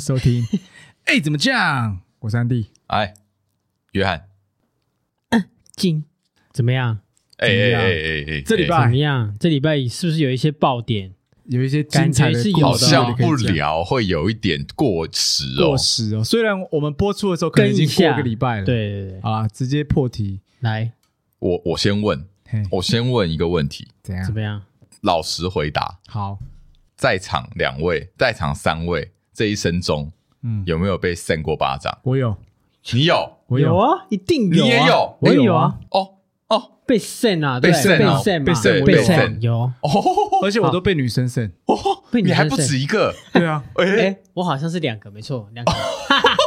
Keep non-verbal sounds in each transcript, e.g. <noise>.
收听。<laughs> 哎、欸，怎么讲？我是安迪。哎，约翰。金怎么样？哎哎哎哎哎，这礼拜怎么样？这礼拜是不是有一些爆点？有一些精彩的，好像不聊会有一点过时哦。过时哦，虽然我们播出的时候可能已经过个礼拜了。对对对，啊，直接破题来。我我先问，我先问一个问题，怎样？怎么样？老实回答。好，在场两位，在场三位，这一生中，嗯，有没有被扇过巴掌？我有，你有，我有。啊，一定有，你也有，我有啊。哦。哦，被扇啊，被扇，被扇，被扇有哦，而且我都被女生扇。哦，你还不止一个，对啊，<laughs> 哎，我好像是两个，没错，两个，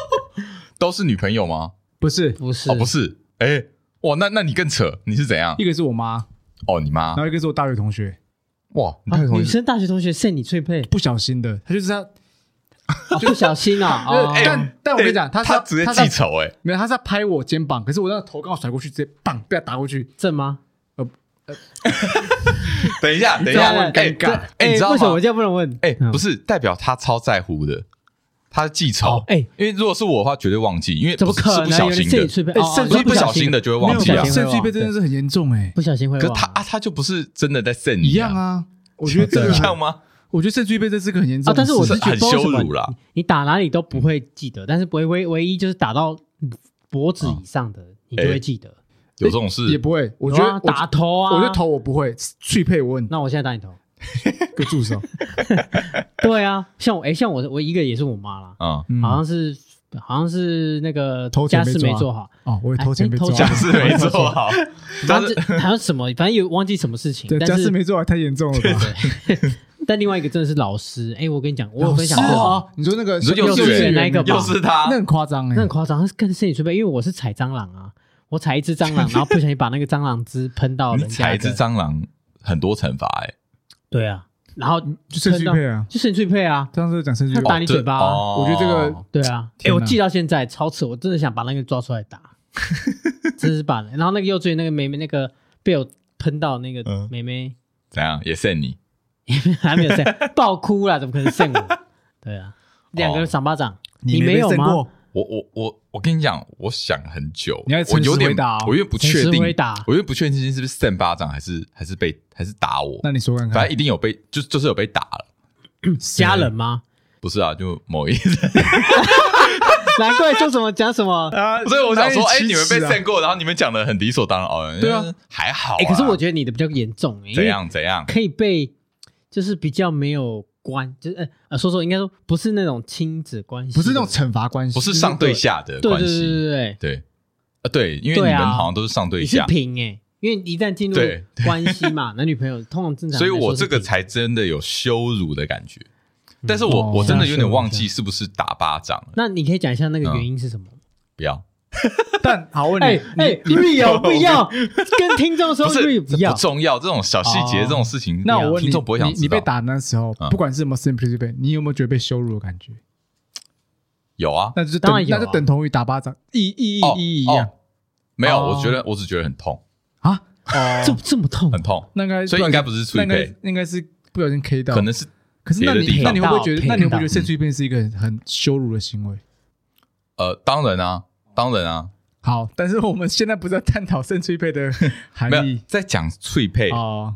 <laughs> 都是女朋友吗？不是，不是，哦，不是，哎，哇，那那你更扯，你是怎样？一个是我妈，哦，你妈，然后一个是我大学同学，哇，女生大学同学扇你最配，不小心的，他就是他。<laughs> 不小心啊！<laughs> 但但我跟你讲，他他直接记仇哎，没有，他是在拍我肩膀，可是我那个头刚好甩过去，直接棒被他打过去，正吗？呃呃，<laughs> 等一下，等一下，很尴尬。哎，你知道为什么我这样不能问？哎，不是，代表他超在乎的，他记仇。哎，因为如果是我的话，绝对忘记，因为怎么可能？不小心的，哎，不是不小心的就会忘记啊。扇脆配真的是很严重哎，不小心会。可是他啊，他就不是真的在肾你一样啊？我觉得这样吗？我觉得扇脆配这是个很严重，但是我是很羞辱啦。你打哪里都不会记得，但是唯唯唯一就是打到脖子以上的，你就会记得。有这种事也不会。我觉得打头啊，我觉得头我不会。脆配我问，那我现在打你头，<laughs> 个助手。<laughs> 对啊，像我哎，像我我一个也是我妈啦，嗯，好像是好像是那个家事没做好哦，我也偷钱没做，家事没做好，<laughs> 但是好像什么，反正有忘记什么事情，家事没做好太严重了吧？但另外一个真的是老师，哎，我跟你讲，我有分享过。啊。你说那个幼稚园。那个，又是他，那很夸张哎，那很夸张，他是跟身体吹背，因为我是踩蟑螂啊，我踩一只蟑螂，<laughs> 然后不小心把那个蟑螂汁喷到人家。踩一只蟑螂很多惩罚哎。对啊，然后就身体吹背啊，就身体吹背啊，这样子讲身体，他打你嘴巴，我觉得这个对啊，哎，我记到现在超扯，我真的想把那个抓出来打，<laughs> 真是把。然后那个幼稚园那个妹妹，那个被我喷到那个妹妹，怎样？也扇你？<laughs> 还没有扇，<laughs> 爆哭了，怎么可能扇我？对啊，两个人赏巴掌，你没有吗？我我我我跟你讲，我想很久，你我有点，我有点不确定，我有点不确定是不是扇巴掌，还是还是被还是打我？那你说看看，反正一定有被，就就是有被打了。<coughs> 家人吗？不是啊，就某一人。<laughs> 难怪说什么讲什么啊！所以我想说，哎，你们被扇过，然后你们讲的很理所当然哦。对啊，还好。哎，可是我觉得你的比较严重，怎样怎样可以被。就是比较没有关，就是呃，说说应该说不是那种亲子关系，不是那种惩罚关系，不是上对下的关系，对对对对对，因为你们好像都是上对下，是平哎，因为一旦进入关系 <laughs> 嘛，男女朋友通常正常，所以我这个才真的有羞辱的感觉，但是我我真的有点忘记是不是打巴掌，那你可以讲一下那个原因是什么？不要。<laughs> 但好问你，哎，real <laughs> 不要 <laughs> 跟听众说 real 不要，不重要，这种小细节这种事情，那我问听众不会想知道。你被打那时候，不管是什么 simply 被，你有没有觉得被羞辱的感觉？有啊，那就当然有，那就等同于打巴掌，意意义意一样。没有，我觉得我只觉得很痛。啊，这这么痛，很痛。那应该所以应该不是脆配，应该是不小心 K 到，可能是。可是那你那你会不会觉得，那你会不会觉得扇脆配是一个很羞辱的行为？呃，当然啊，当然啊。好，但是我们现在不是在探讨扇脆配的含义，在讲脆配。哦，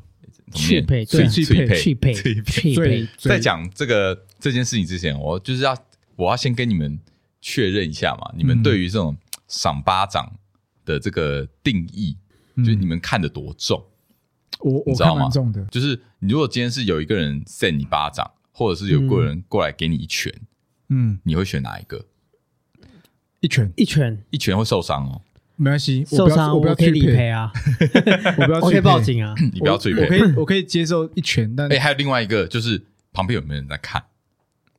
脆配、脆脆配、脆配、脆配。在讲这个这件事情之前，我就是要我要先跟你们确认一下嘛，你们对于这种赏巴掌的这个定义，就是你们看得多重？我我看蛮重的，就是你如果今天是有一个人扇你巴掌，或者是有个人过来给你一拳，嗯，你会选哪一个？一拳，一拳，一拳会受伤哦。没关系，受伤我不要可以理赔啊，<laughs> 我不要，我可以报警啊。<laughs> 你不要脆配，我可以，我可以接受一拳。但哎，还有另外一个，就是旁边有没有人在看？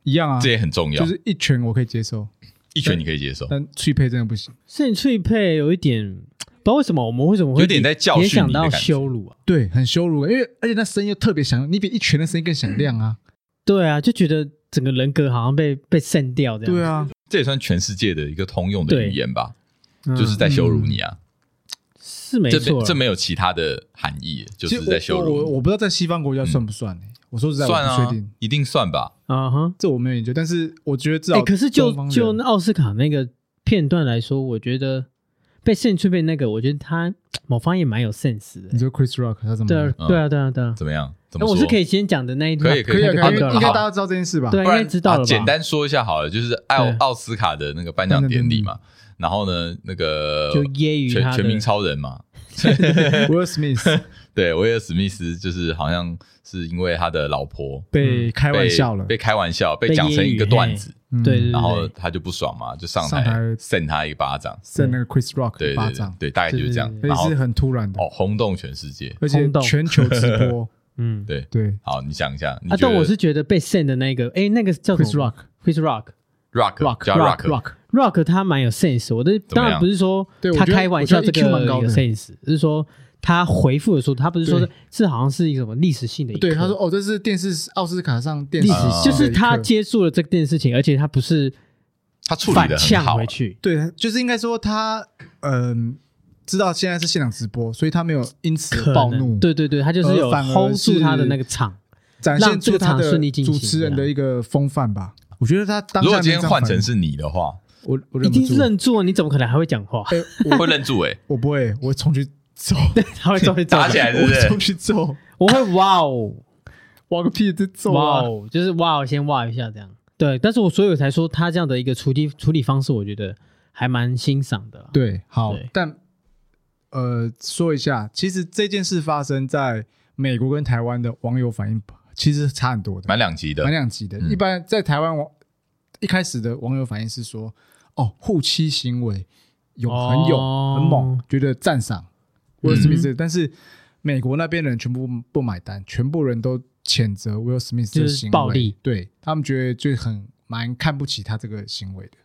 一样啊，这也很重要。就是一拳我可以接受，一拳你可以接受，但脆配真的不行。是你脆配有一点，不知道为什么我们为什么会有点在教训你的羞辱啊？对，很羞辱，因为而且那声音又特别响，你比一拳的声音更响亮啊。对啊，就觉得整个人格好像被被删掉这样。对啊。这也算全世界的一个通用的语言吧，就是在羞辱你啊，是没错，这没有其他的含义，就是在羞辱。我我不知道在西方国家算不算呢？我说实在，算啊一定算吧。啊哈，这我没有研究，但是我觉得至少哎，可是就就那奥斯卡那个片段来说，我觉得被胜出被那个，我觉得他某方也蛮有 sense 的你。说 Chris Rock 他怎么？对啊，对啊，对啊，对啊。怎么样？怎么说？那我是可以先讲的那一段，可以可可以啊，可以应该大家知道这件事吧？对不然应该知道了啊简单说一下好了，就是奥奥斯卡的那个颁奖典礼嘛。然后呢，那个就揶揄全全民超人嘛，<laughs> Will Smith <laughs> 对，威尔史密斯就是好像是因为他的老婆被开玩笑了，被被开玩笑，被被讲成一个段子，嗯对然后他就不爽嘛，就上台上台扇他一巴掌，扇那个 Chris Rock 对对对巴掌，对，大概就是这样。然后而且是很突然的，哦，轰动全世界。而且全球直播，<laughs> 嗯对，对。好，你想一下，你啊，但我是觉得被 send 的那个，哎，那个叫什，Chris Rock Chris Rock rock Rock 叫 Rock rock Rock，Rock 他蛮有 sense，我的当然不是说他开玩笑这个有 sense，是说他回复的时候，他不是说对。是好像是一个什么历史性的对他说哦，这是电视奥斯卡上电视历啊史就是他接接触了这件事情，而且他不是他处理反的很好。呛回，去，对，就是应该说他嗯知道现在是现场直播，所以他没有因此暴怒，对对对，他就是有 hold 住他的那个场，展现出他的主持人的一个风范吧。我觉得他当下如果今天换成是你的话，我，我一定认住，你怎么可能还会讲话？我，<laughs> 会我愣住哎，我不会，我冲去揍，<laughs> 他会冲去打起来是不是我冲？去揍，我会哇哦哇个屁，这揍啊！哇哦，就是哇哦，先哇一下这样。对，但是我所以我才说他这样的一个处理处理方式，我觉得还蛮欣赏的啦。对，好，但呃，说一下，其实这件事发生在美国跟台湾的网友反应其实差很多的，蛮两极的蛮，两极的。嗯一般在台湾网一开始的网友反应是说，哦，护妻行为有很有、哦很猛，觉得赞赏威尔史密斯。嗯但是美国那边人全部不买单，全部人都谴责威尔史密斯的就是行为，暴力对他们觉得就很蛮看不起他这个行为的。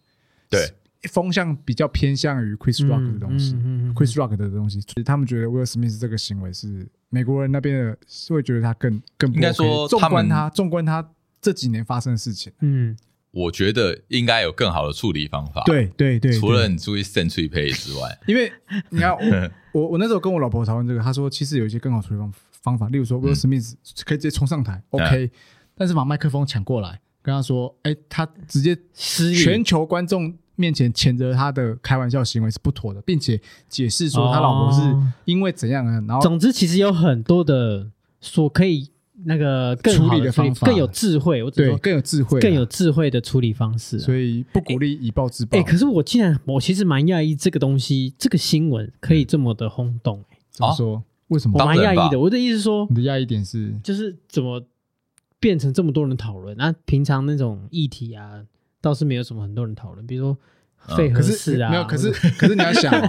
对，风向比较偏向于 Chris Rock 的东西。嗯嗯嗯 Chris Rock 的东西，所以他们觉得 Will Smith 这个行为是美国人那边的，是会觉得他更更不应该说纵他们观他纵观他这几年发生的事情，嗯，我觉得应该有更好的处理方法。，对对对，除了你注意 century pay 之外，<laughs> 因为你看我我我那时候跟我老婆讨论这个，她说其实有一些更好处理方方法，例如说 Will Smith 可以直接冲上台，OK，但是把麦克风抢过来，跟他说，哎，他直接失全球观众面前谴责他的开玩笑行为是不妥的，并且解释说他老婆是哦因为怎样啊，然后总之，其实有很多的所可以那个更好处理的方法更有智慧。我只对说更有智慧啊，更有智慧的处理方式啊。所以不鼓励以暴制暴。哎、可是我竟然，我其实蛮讶异这个东西，这个新闻可以这么的轰动、欸，怎么说？为什么？我蛮讶异的。我的意思是说你，的讶异点是，就是怎么变成这么多人讨论？那、平常那种议题啊，倒是没有什么很多人讨论，比如说费可是核事啊，没有，可是可是你要想哦，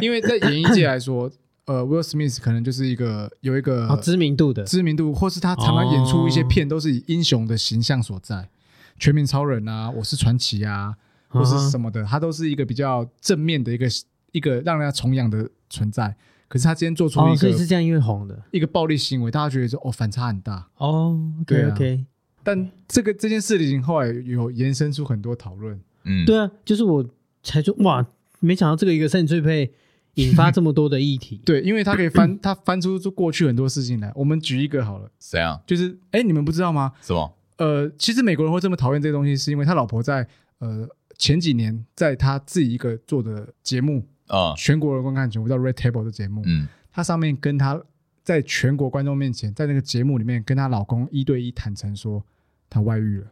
因为在演艺界来说，呃，Will Smith 可能就是一个有一个哦知名度的，知名度，或是他常常演出一些片，都是以英雄的形象所在，全民超人啊，我是传奇啊，或是什么的，他都是一个比较正面的一个一个让人家崇仰的存在。可是他今天做出哦，一个所以是这样，因为红的一个暴力行为，大家觉得说哦反差很大。哦。对 OK，但这个这件事情后来有延伸出很多讨论。嗯，对啊，就是我才说哇，没想到这个一个胜最配引发这么多的议题。<laughs> 对，因为他可以翻，<clears throat> 他翻出过去很多事情来。我们举一个好了，谁啊？就是哎，你们不知道吗？什么？呃，其实美国人会这么讨厌这个东西，是因为他老婆在呃前几年在他自己一个做的节目，啊，全国人观看全部叫 Red Table 的节目，嗯，他上面跟他在全国观众面前，在那个节目里面跟她老公一对一坦诚说她外遇了，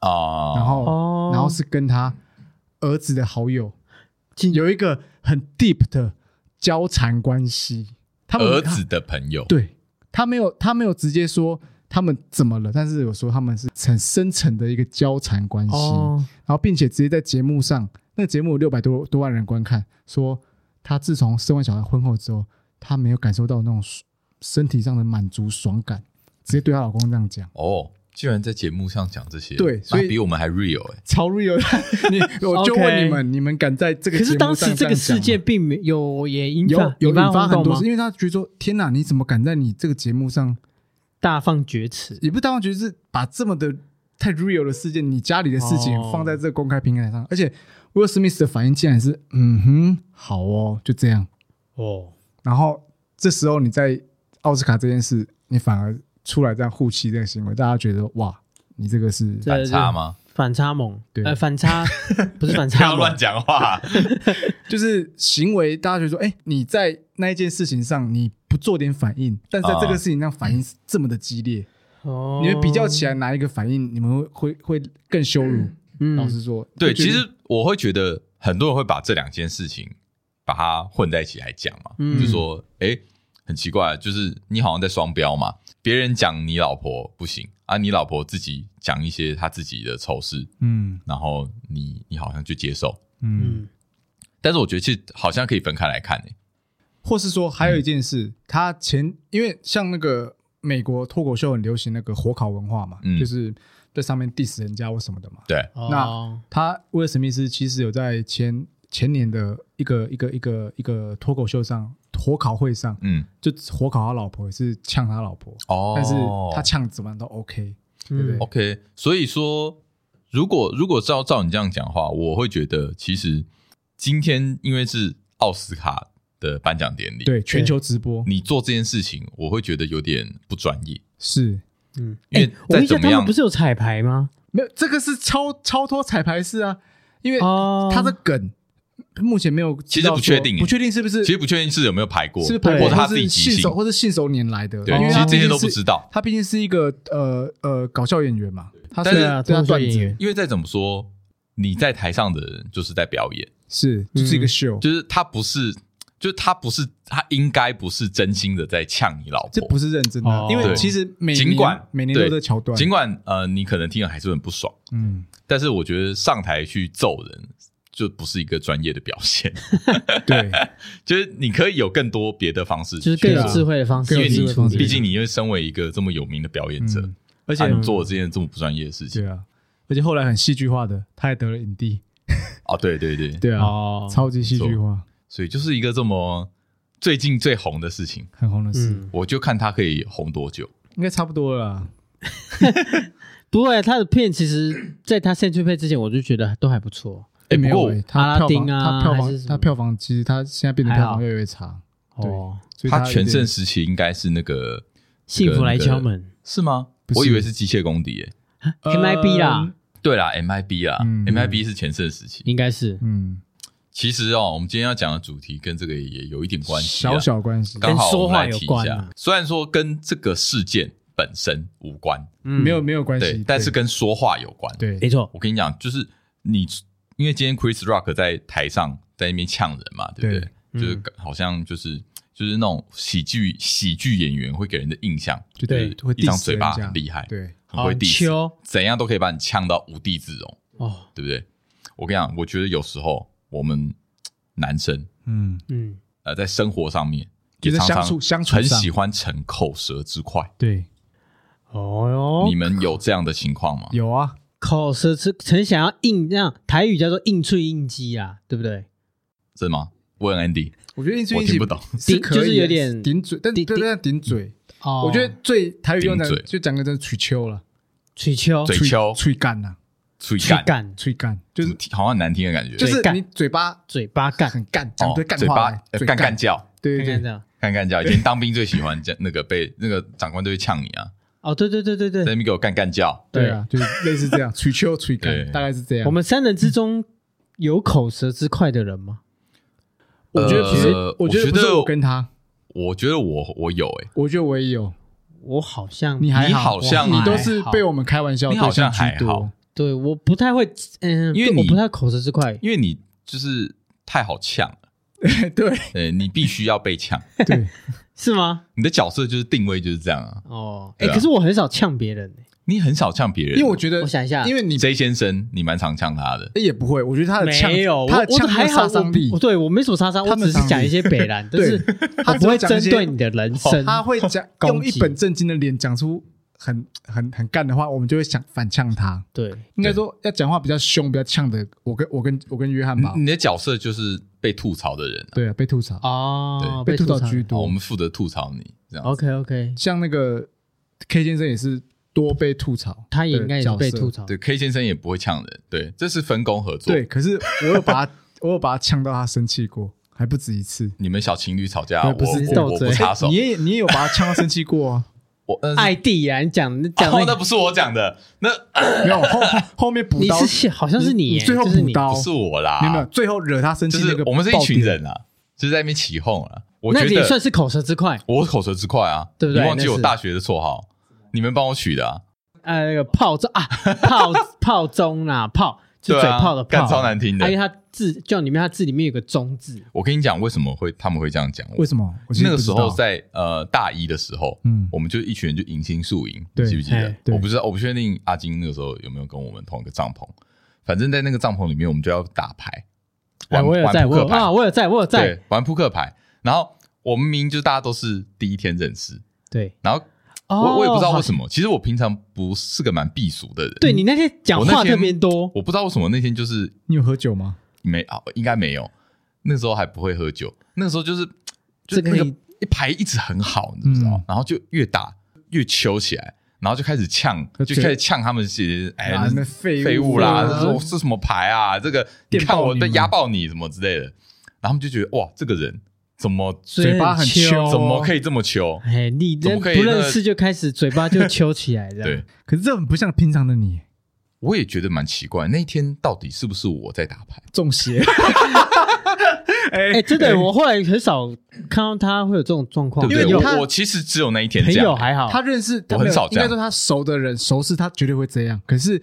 啊，然后、哦，然后是跟她儿子的好友进有一个很 deep 的交缠关系，他们儿子的朋友，对他没有，他没有直接说他们怎么了，但是有说他们是很深层的一个交缠关系，哦，然后并且直接在节目上，那个节目有六百多多万人观看，说他自从生完小孩婚后之后，他没有感受到那种身体上的满足爽感，直接对她老公这样讲，哦，居然在节目上讲这些，对所以比我们还 real 哎，超 real。<laughs> 你 <laughs> 我就问你们，你们敢在这个节可是当时这个样讲事件并没有也引发有有引发很多事，因为他觉得说天哪，你怎么敢在你这个节目上？大放厥词。也不是大放厥词，是把这么的太 real 的事件，你家里的事情哦放在这个公开平台上，而且 Will Smith 的反应竟然是嗯哼，好哦，就这样。哦，然后这时候你在奥斯卡这件事，你反而出来这样护妻这个行为，大家觉得哇，你这个是反差吗？反差萌，对呃，反差 <laughs> 不是反差不，要乱讲话。<laughs> 就是行为，大家觉得说，哎、欸，你在那一件事情上你不做点反应，但是在这个事情上反应是这么的激烈，哦，你们比较起来哪一个反应你们会会会更羞辱？嗯，老实说，对，其实我会觉得很多人会把这两件事情把它混在一起来讲嘛，嗯。就说，哎、欸，很奇怪，就是你好像在双标嘛，别人讲你老婆不行啊，你老婆自己讲一些她自己的丑事，嗯。然后你你好像就接受，嗯，嗯但是我觉得其实好像可以分开来看诶、欸，或是说还有一件事，他前因为像那个美国脱口秀很流行那个火烤文化嘛，嗯。就是在上面 diss 人家或什么的嘛，对，哦那他威尔史密斯其实有在前前年的一个一个一个一个脱口秀上火烤会上，嗯，就火烤他老婆也是呛他老婆，哦，但是他呛怎么样都 OK，对不对？嗯。OK，所以说，如果如果照照你这样讲的话，我会觉得其实今天因为是奥斯卡的颁奖典礼，对，全球直播。你做这件事情，我会觉得有点不专业，是。嗯，因为欸我印象再怎么样他们不是有彩排吗？没有这个是超超脱彩排式啊，因为哦，他的梗目前没有其实不确定欸不确定是不是其实不确定是有没有排过，是排过，或者他是自己信手，或是信手拈来的，对，其实这些都不知道。他毕竟是一个呃呃搞笑演员嘛，他但是啊对他脱口秀段子演员。因为再怎么说，你在台上的人就是在表演，是就是一个秀，就是他不是，就是他不是，他应该不是真心的在呛你老婆，这不是认真的因为其实每年尽管每年都有对。这桥段，尽管呃，你可能听了还是很不爽，嗯，但是我觉得上台去揍人就不是一个专业的表现，<laughs> <laughs> 对，就是你可以有更多别的方式，就是更有智慧的方式，因为你有智慧的方式。毕竟你因为身为一个这么有名的表演者，嗯。而且你做了这件这么不专业的事情，对啊，而且后来很戏剧化的，他还得了影帝，<laughs> 哦，对对对，对啊，哦，超级戏剧化，所以就是一个这么最近最红的事情，很红的事，嗯，我就看他可以红多久。应该差不多了啦。不会，他的片其实在他先去配之前，我就觉得都还不错。哎，没有不过欸他阿拉票房丁啊他票房他票房其实他现在变得票房越来越差，对哦，所以他全盛时期应该是那个幸福来敲门是吗？是我以为是机械公敌耶。，MIB 啦嗯，对啦，MIB 啦嗯，MIB 是全盛时期。应该是嗯，其实哦，我们今天要讲的主题跟这个也有一点关系啊，小小关系，刚好我们来提一下跟说话有关啊。虽然说跟这个事件本身无关，嗯没有没有关对系，，但是跟说话有关。对没错，我跟你讲，就是你因为今天 Chris Rock 在台上在那边呛人嘛，对不对？对就是好像就是就是那种喜剧喜剧演员会给人的印象，就就是会一张嘴巴很厉害，对，很会好 diss，怎样都可以把你呛到无地自容，哦，对不对？我跟你讲，我觉得有时候我们男生嗯，嗯，呃在生活上面也常常相处相处上。很喜欢逞口舌之快。对，哦哟。你们有这样的情况吗？有啊，口舌是曾想要硬这样，台语叫做硬脆硬鸡啊，对不对？是吗？问 Andy，我觉得硬脆硬气我听不懂。是就是有点顶嘴，但顶对对顶嘴，哦，我觉得最台语用的就讲个真的嘴秋了，嘴秋嘴秋吹干呐，吹干，吹干。就是好像很难听的感觉，就是你嘴巴嘴巴干，很干，讲对哦嘴巴干话，嘴呃干。干，叫，对对对。干干叫。以前当兵最喜欢这那个被那个长官都会呛你啊，哦，对对对对对，在那边给我干干叫。对啊，就是类似这样，吹秋吹对。干，大概是这样。我们三人之中有口舌之快的人吗？我觉得其实呃我觉得不是我跟他，我觉得我我有哎，我觉得我也有，我好像你还你好像你都是被我们开玩笑，你好像还好，对我不太会，嗯，因为我不太口舌之快，因为你就是太好呛了，<laughs> 对。呃，你必须要被呛，对，是吗？你的角色就是定位就是这样啊，哦，哎，对啊。可是我很少呛别人欸。你很少呛别人，因为我觉得我想一下。因为你 J 先生你蛮常呛他的，也不会，我觉得他的呛没有，我他的呛我还好，杀伤力。我，对我没什么杀伤，我只是他们常讲一些 <laughs> 北兰，但是他我不会只会讲一些针对你的人生。他会讲用一本正经的脸讲出很很很干的话，我们就会想反呛他。对，应该说要讲话比较凶、比较呛的，我跟我跟我跟约翰吧你，的角色就是被吐槽的人啊，对啊，被吐槽，哦，被吐槽槽居多。哦我们负责吐槽你这样。OK OK，像那个 K 先生也是多被吐槽，他也应该也是被吐槽。槽。对 K 先生也不会呛人，对，这是分工合作。对，可是我有把他，<laughs> 我有把他呛到他生气过，还不止一次。你们小情侣吵架，对我不是我我不插手你。也你也有把他呛到生气过啊？我呃爱弟啊，你讲讲哦，那不是我讲的，那没有后后面补你刀，是好像是你最后就是你补刀，不是我啦，没有没有，最后惹他生就气那个，是我们是一群人，啊，就是在那边起哄啊。我那觉得也算是口舌之快。我口舌之快啊，对不对你忘记那是我大学的绰号，你们帮我取的啊？呃，那个炮中啊，炮炮中啊，炮就对啊嘴炮的炮，干超难听的啊因为它字叫里面它字里面有个中字，我跟你讲，为什么会他们会这样讲？为什么？我那个时候在呃大一的时候，嗯我们就一群人就迎新宿营，你记不记得我不知道，我不确定阿金那个时候有没有跟我们同一个帐篷。反正，在那个帐篷里面，我们就要打牌，哎，玩我有在，玩扑克牌，我有啊，我有在，我有在，对，玩扑克牌。然后我们明明就大家都是第一天认识，对，然后我我也不知道为什么，其实我平常不是个蛮避俗的人，对你那天讲话特别多，我不知道为什么那天就是你有喝酒吗？没啊，应该没有。那时候还不会喝酒，那时候就是就那个一牌一直很好，你知道然后就越打越揪起来，然后就开始呛，就就开始呛他们些哎废物废物啦，啊这说是什么牌啊？这个你看我被压爆你什么之类的，然后他们就觉得哇，这个人怎么嘴巴很秋秋怎么可以这么秋？哎，你怎人不认识就开始嘴巴就 <laughs> 抽起来，这样对，可是这很不像平常的你，我也觉得蛮奇怪，那一天到底是不是我在打牌？中邪。<laughs> 哎哎，真的，我后来很少看到他会有这种状况？因为他我我其实只有那一天朋这样友还好，他认识我很少这样应该说他熟的人，熟是他绝对会这样。可是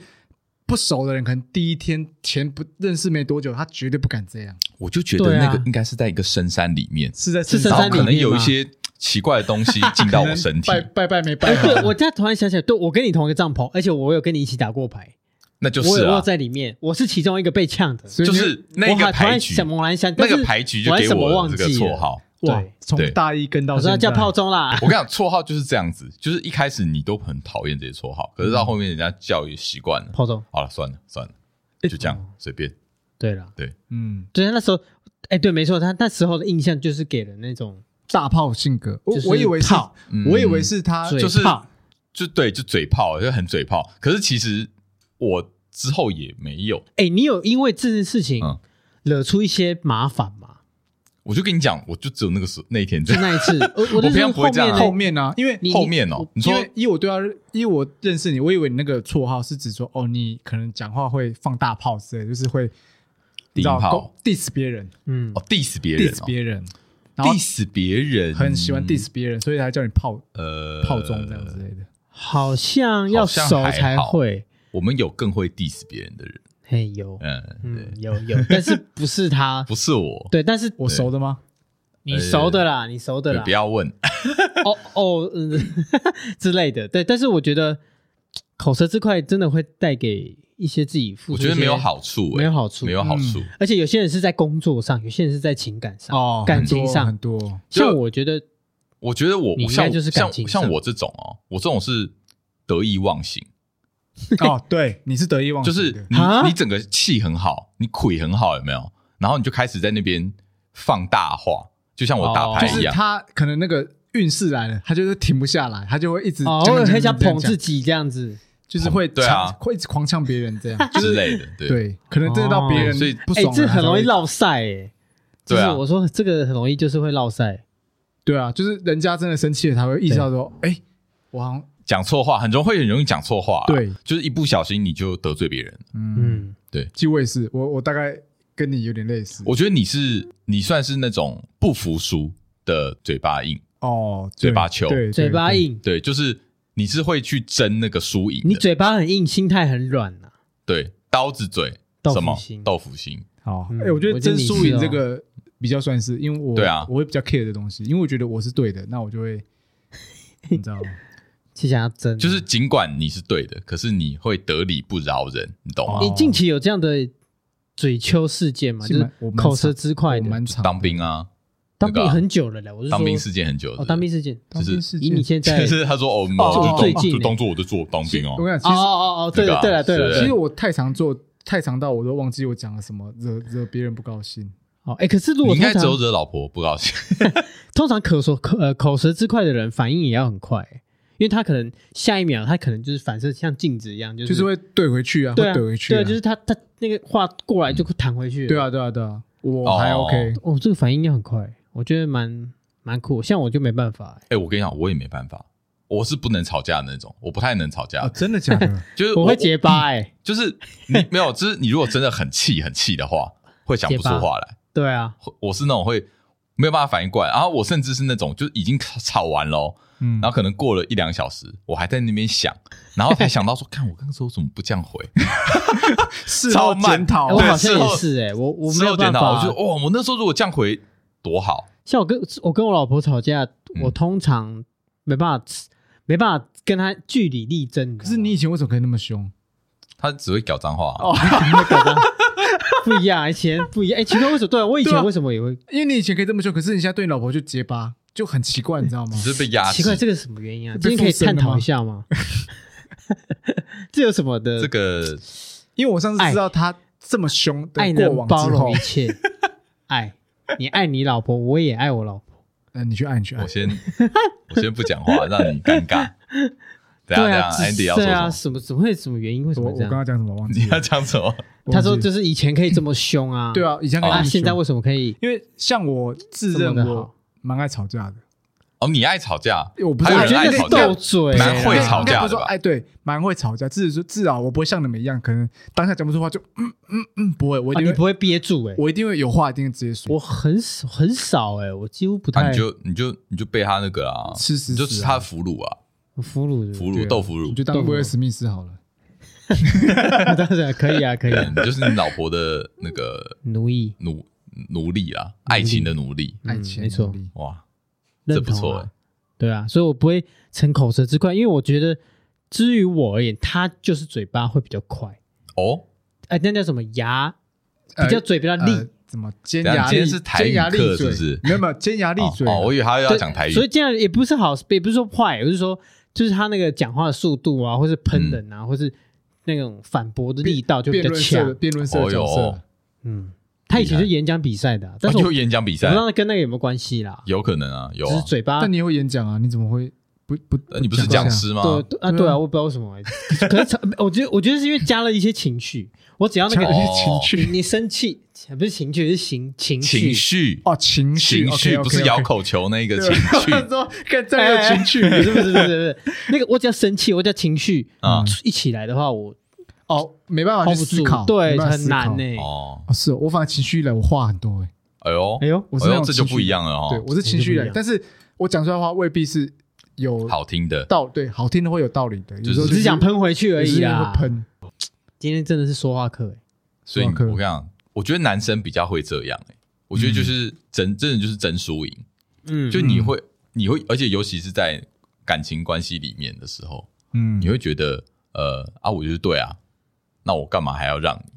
不熟的人，可能第一天前不认识没多久，他绝对不敢这样。我就觉得那个应该是在一个深山里面，是在是深山里面可能有一些奇怪的东西进到我身体 <laughs> 拜，拜拜没拜对，我现在突然想起来，对我跟你同一个帐篷，而且我有跟你一起打过牌，那就是啊我有在里面，我是其中一个被呛的，所以你就是那我还突个牌局，然想猛然想，那但是个牌局就给我还什么我这个忘记了绰号。哇对，从对大一跟到现在叫炮中啦，我跟你讲，绰号就是这样子，就是一开始你都很讨厌这些绰号，可是到后面人家叫也习惯了。炮中，好了，算了算了，就这样随便。对了，嗯，对，那时候，哎，对，没错，他那时候的印象就是给人那种大炮性格，我就是我以为是炮，嗯我以为是他嘴就是炮就对，就嘴炮，就很嘴炮。可是其实我之后也没有，哎，你有因为这件事情嗯惹出一些麻烦吗？我就跟你讲，我就只有那个时候那一天这样。就那一次，<laughs> 我我我平是常不会这样啊后面呢后面啊，因为你后面哦，你说因为以我对他，因为我认识你，我以为你那个绰号是指说，哦，你可能讲话会放大炮之类的，就是会你知道低炮攻 diss 别人嗯哦，diss 别人，diss 别人，然后，diss 别人，很喜欢 diss 别人，所以才叫你炮呃炮中这样之类的。好像要熟才会，我们有更会 diss 别人的人，嘿，有，嗯，对。嗯，，有有，<laughs> 但是不是他，不是我，对，但是我熟的吗？你熟的啦，你熟的啦。对不，要问，哦哦，嗯 <laughs> 之类的，对，但是我觉得口舌之快真的会带给一些自己付出，我觉得没有，好处欸，没有好处没有好处。而且有些人是在工作上，有些人是在情感上，哦，感情上。很多，像我觉得我觉得我你应该像就是感像情上。像我这种哦，我这种是得意忘形，<laughs> 哦，对，你是得意忘形，就是你啊你整个气很好，你腿很好，有没有？然后你就开始在那边放大化，就像我打牌就是一样。他可能那个运势来了，他就是停不下来，他就会一直哦，讲我很想捧自己这样子，就是会对啊会一直狂呛别人这样，就是之类的，对对，可能真的到别人哦所以哎，不爽了，这很容易落赛哎，就是对啊。我说这个很容易就是会落赛，对啊，就是人家真的生气了，才会意识到说，哎，我好像讲错话很容易会很容易讲错话啊，对。就是一不小心你就得罪别人。嗯，对，其实我也是，我我大概跟你有点类似，我觉得你是你算是那种不服输的嘴巴硬，哦，嘴巴球。对，嘴巴，硬，对，就是你是会去争那个输赢，你嘴巴很硬，心态很软呐，对刀子嘴豆腐什么？心。豆腐心，好，嗯哎，我觉得我觉得你争输赢这个比较算是，因为我对啊。我会比较 care 的东西，因为我觉得我是对的，那我就会，<laughs> 你知道吗？就想要争，就是尽管你是对的，可是你会得理不饶人，你懂吗？哦。你近期有这样的嘴丘事件吗？就是口舌之快的，蛮长当兵啊，当兵很久了嘞，我是说当兵事件很久了，哦，当兵事件，当兵事以你件。现在 <laughs> 就是他说哦，就当最近欸就当做我在做当兵哦，我跟你讲，其哦实哦哦，对了对了对了，其实我太常做，太常到我都忘记我讲了什么，惹惹别人不高兴。哦，哎，可是如果应该只有惹老婆不高兴，<laughs> 通常口舌口呃口舌之快的人，反应也要很快，因为他可能下一秒他可能就是反射像镜子一样，就是就是会怼回去啊，对啊会怼回去啊，对啊，就是他他那个话过来就会弹回去，对，啊，对啊，对啊，我还哦 OK，哦，这个反应要很快，我觉得蛮蛮酷，像我就没办法，哎，我跟你讲，我也没办法，我是不能吵架的那种，我不太能吵架哦，，真的假的？<laughs> 就是我会结巴哎，<laughs> 就是你没有，就是你如果真的很气很气的话，会讲不出话来。对啊，我是那种会没有办法反应过来，然后我甚至是那种就是已经吵完了，嗯然后可能过了一两小时，我还在那边想，然后才想到说，看我刚刚说怎么不这样回，<laughs> <laughs> 事后超慢检讨对哎我好像事后也是哎，我我没有检讨，我法就，哦，我那时候如果这样回多好，像我跟我跟我老婆吵架，嗯我通常没办法没办法跟她据理力争。可是你以前为什么可以那么凶？她只会讲脏话、啊。哦，<laughs> 不一样，以前不一样。哎，奇怪，为什么？对啊，我以前为什么也会因为你以前可以这么凶，可是你现在对你老婆就结巴，就很奇怪，你知道吗你？是被压奇怪？，这个是什么原因啊？今天可以探讨一下吗？<laughs> 这有什么的？这个因为我上次知道他这么凶的爱能包容一，切，<laughs> 爱你爱你老婆，我也爱我老婆。那，你去爱，你去爱我。先 <laughs> 我先不讲话，让你尴尬。等一下等一对啊，下，Andy 要说对啊，什什么怎么会什么原因？为什么我么这样？刚刚讲什么忘记？你要？讲什么？他说就是以前可以这么凶啊，对啊，以前可以这啊，么凶现在为什么可以？因为像我自认我蛮爱吵架的，哦，你爱吵架，我不是还有我觉得是人爱吵架？斗，嘴，蛮会吵架的吧？不是说哎，对，蛮会吵架，至少至少我不会像你们一样，可能当下讲不出话就嗯嗯嗯，不会，我一定会，啊你不会憋住哎，我一定会有话一定会直接说。我很少很少哎，我几乎不那、太你就你就你就被他那个啊，吃死死啊。你就吃他的俘虏啊，俘虏的，俘虏豆腐乳你，就当威尔史密斯好了。<laughs> 当然可以啊，可以啊。<laughs> 嗯，就是你老婆的那个奴役，奴奴隶啊，爱情的奴隶，嗯爱情没错。哇，这不错对啊，所以我不会逞口舌之快，因为我觉得，至于我而言，他就是嘴巴会比较快，哦，哎，那叫什么牙？比较嘴比较利，呃怎么尖牙利？天是台语尖牙利嘴？课是不是？没有没有，尖牙利嘴啊。哦。哦，我以为他要对讲台语，所以这样也不是好，也不是说坏，我是说，就是他那个讲话的速度啊，或是喷人啊，或是那种反驳的力道就比辩较强。辩论社的角哦色，嗯，他以前是演讲比赛的啊，但是我演讲比赛？我不知，道跟那个有没有关系啦，有可能啊，有啊。只是，嘴巴但你也会演讲啊？你怎么会不不？呃你不是讲讲师吗？对对啊，对啊。对啊，我不知道为什么。欸，<laughs> 可是我觉得我觉得是因为加了一些情绪，我只要那个了一些哦。情绪。你你生气不是情绪是情情情绪，哦，情绪情绪 OK，OK，OK。不是咬口球那个 <laughs> 情绪。说看这有情绪，不是不是不是不是。那个我只要生气，我只要情绪啊。一起来的话，我哦，没办法去 hold 不住。思考，，对，没办法很思考。难呢。哦，哦，是哦我反正情绪来，我话很多哎。哎呦哎呦，我是那哎呦，这就情绪不一样了哦。对，哦，我是情绪来但是我讲出来的话未必是有好听的，道，对，好听的会有道理的，有时候就只是想喷回去而已啊。会喷。今天真的是说话课哎，所以我跟你讲，我觉得男生比较会这样哎，我觉得就是真真的就是争输赢，嗯。就你会你会，而且尤其是在感情关系里面的时候，嗯。你会觉得呃啊，我就是对啊，那我干嘛还要让你？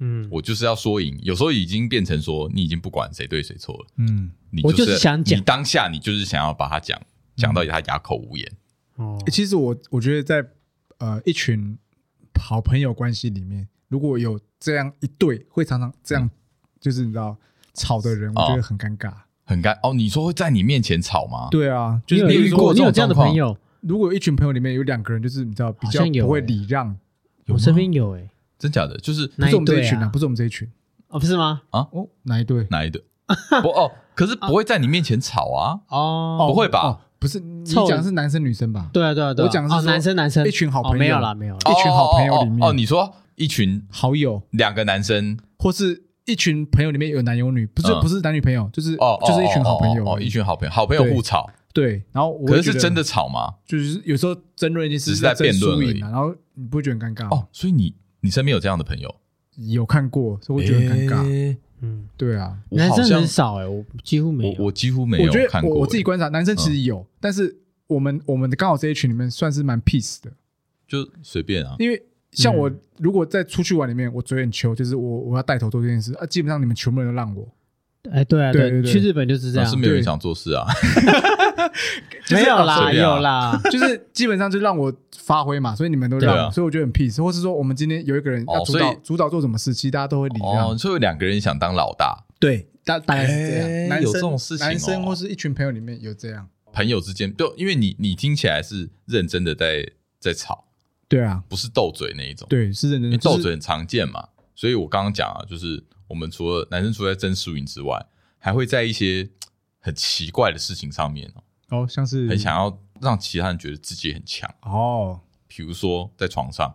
嗯，我就是要说赢，有时候已经变成说你已经不管谁对谁错了，嗯，我你是就是想讲你当下你就是想要把他讲讲到他哑口无言。哦欸其实我我觉得在呃一群好朋友关系里面，如果有这样一对会常常这样，就是你知道吵的人，我觉得很尴尬。很尴哦，你说会在你面前吵吗？对啊，就是你如说遇过，你有这样的朋？友？如果有一群朋友里面有两个人，就是你知道比较不会欸礼让，我身边有哎，真假的，就是不是我们这一群啊，不是我们这一群。哦，不是吗？啊？哦，哪一对？哪一对？不哦，可是不会在你面前吵啊。哦，不会吧？哦不是，你臭讲的是男生女生吧？对啊对啊对我讲的是说男生男生。一群好朋友哦没有啦没有啦，一群好朋友里面哦哦哦，你说一群好友，两个男生。或是一群朋友里面有男有女，不是嗯。不是男女朋友，就是哦，哦就是一群好朋友哦，哦哦一群好朋友，好朋友对。互吵，对，然后我可会觉得是是真的吵吗？就是有时候争论一件事只是在争辩论而已输赢啊，然后你不会觉得很尴尬吗？哦，所以你你身边有这样的朋友？有看过，所以我觉得很尴尬。诶嗯，对啊，男生很少哎，我几乎没有。我我几乎没有我觉得看过。我我自己观察，男生其实有，但是我们我们刚好这一群里面算是蛮 peace 的，就随便啊。因为像我嗯如果在出去玩里面，我嘴很球，就是我我要带头做这件事啊，基本上你们全部人都让我，哎，对啊，对对对去日本就是这样，老是没有人想做事啊，<laughs> 就是没有啦，随便啊。有啦，就是基本上就让我发挥嘛，所以你们都让所以我觉得很 peace，或是说我们今天有一个人要主哦所以导主导做什么事，其实大家都会礼让哦，。所以有两个人想当老大，对，大大概是这哎样。男生有这种事情哦。男生或是一群朋友里面有这样。朋友之间就因为你你听起来是认真的在在吵，对啊，不是斗嘴那一种。对，是认真的。就是因为斗嘴很常见嘛，所以我刚刚讲啊，就是我们除了男生除了在争输赢之外，还会在一些很奇怪的事情上面哦，哦，像是很想要让其他人觉得自己很强。哦，比如说在床上，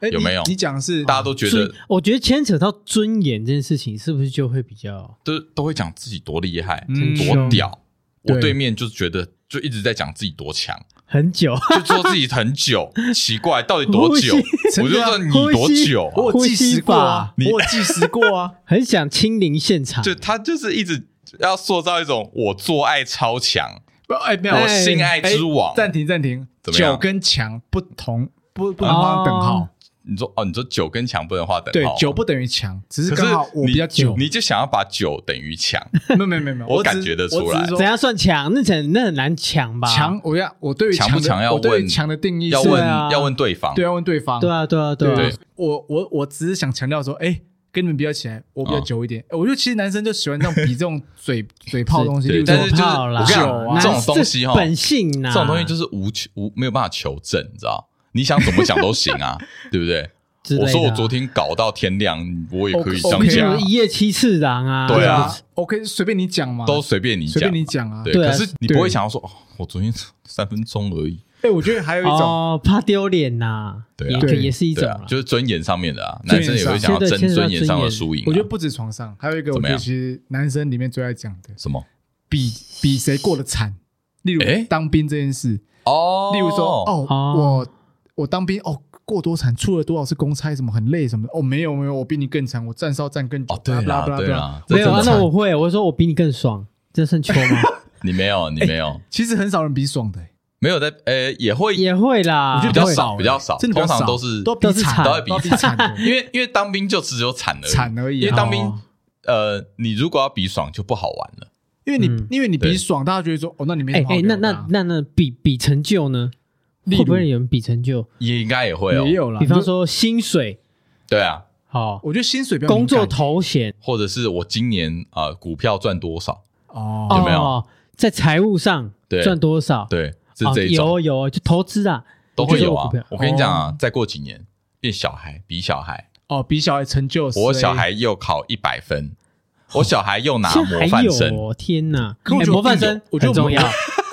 诶有没有你你讲的是大家都觉所以得我觉得牵扯到尊严这件事情，是不是就会比较都都会讲自己多厉害、嗯多屌。对我对面就是觉得就一直在讲自己多强，很久？就说自己很久，<laughs> 奇怪到底多久？我就说你多久啊？我有计时过啊，你我有计时过啊，<laughs> 很想亲临现场，就他就是一直要塑造一种我做爱超强，不，哎，没有，我性爱之王。暂停，暂停，怎么样久跟强不同，不不能画等号。你说哦，你说久跟强不能画等号，对，久不等于强，只是刚好我比较久，你就想要把久等于强，没有没有没有，<laughs> 我感觉得出来。怎样算强？那很那很难强吧？强，我要我对于强不强要问强的定义要问要问对方，对，要问对方，对啊对啊对啊。我我我只是想强调说，哎，跟你们比较起来，我比较久一点。我觉得其实男生就喜欢这种比这种嘴嘴炮的东西，但是就是我跟你讲，这种东西哈，本性呐，这种东西就是无求无没有办法求证，你知道？你想怎么讲都行啊，<laughs> 对不对？我说我昨天搞到天亮，我也可以这样讲。一夜七次郎啊，对啊，OK，随便你讲嘛，都随便你讲，随便你讲啊。对，可是你不会想要说，哦，我昨天三分钟而已。哎，我觉得还有一种，哦，怕丢脸呐，对，也也是一种，就是尊严上面的啊。男生也会想要争尊严上的输赢。我觉得不止床上，还有一个，我觉得其实男生里面最爱讲的什么，比比谁过得惨。例如当兵这件事，哦，例如说，哦，我我当兵，哦。过多惨，出了多少次公差，什么很累什么的？哦，没有没有，我比你更惨，我站哨站更久。哦，对啦对啦，没有啊，那我会，我说我比你更爽，这算秋吗？<laughs> 你没有，你没有。<laughs> 其实很少人比爽的，没有在，呃，也会也会啦，我觉得比较少，比较少，通常都是都比惨，都会比惨，<laughs> 因为因为当兵就只有惨而已，惨而已。因为当兵，呃，你如果要比爽就不好玩了，因为你因为你比爽，大家觉得说，哦，那你没哎哎，那那那那比比成就呢？会不会有人比成就？也应该也会哦，也有啦。比方说薪水，对啊，好，我觉得薪水、工作头衔，或者是我今年啊股票赚多少。哦，有没有？在财务上赚多少？对，是这种。有有就投资啊，都会有啊。我跟你讲啊，再过几年变小孩，比小孩。哦，比小孩成就。我小孩又考一百分，我小孩又拿模范生，天哪！模范生我很重要。<laughs>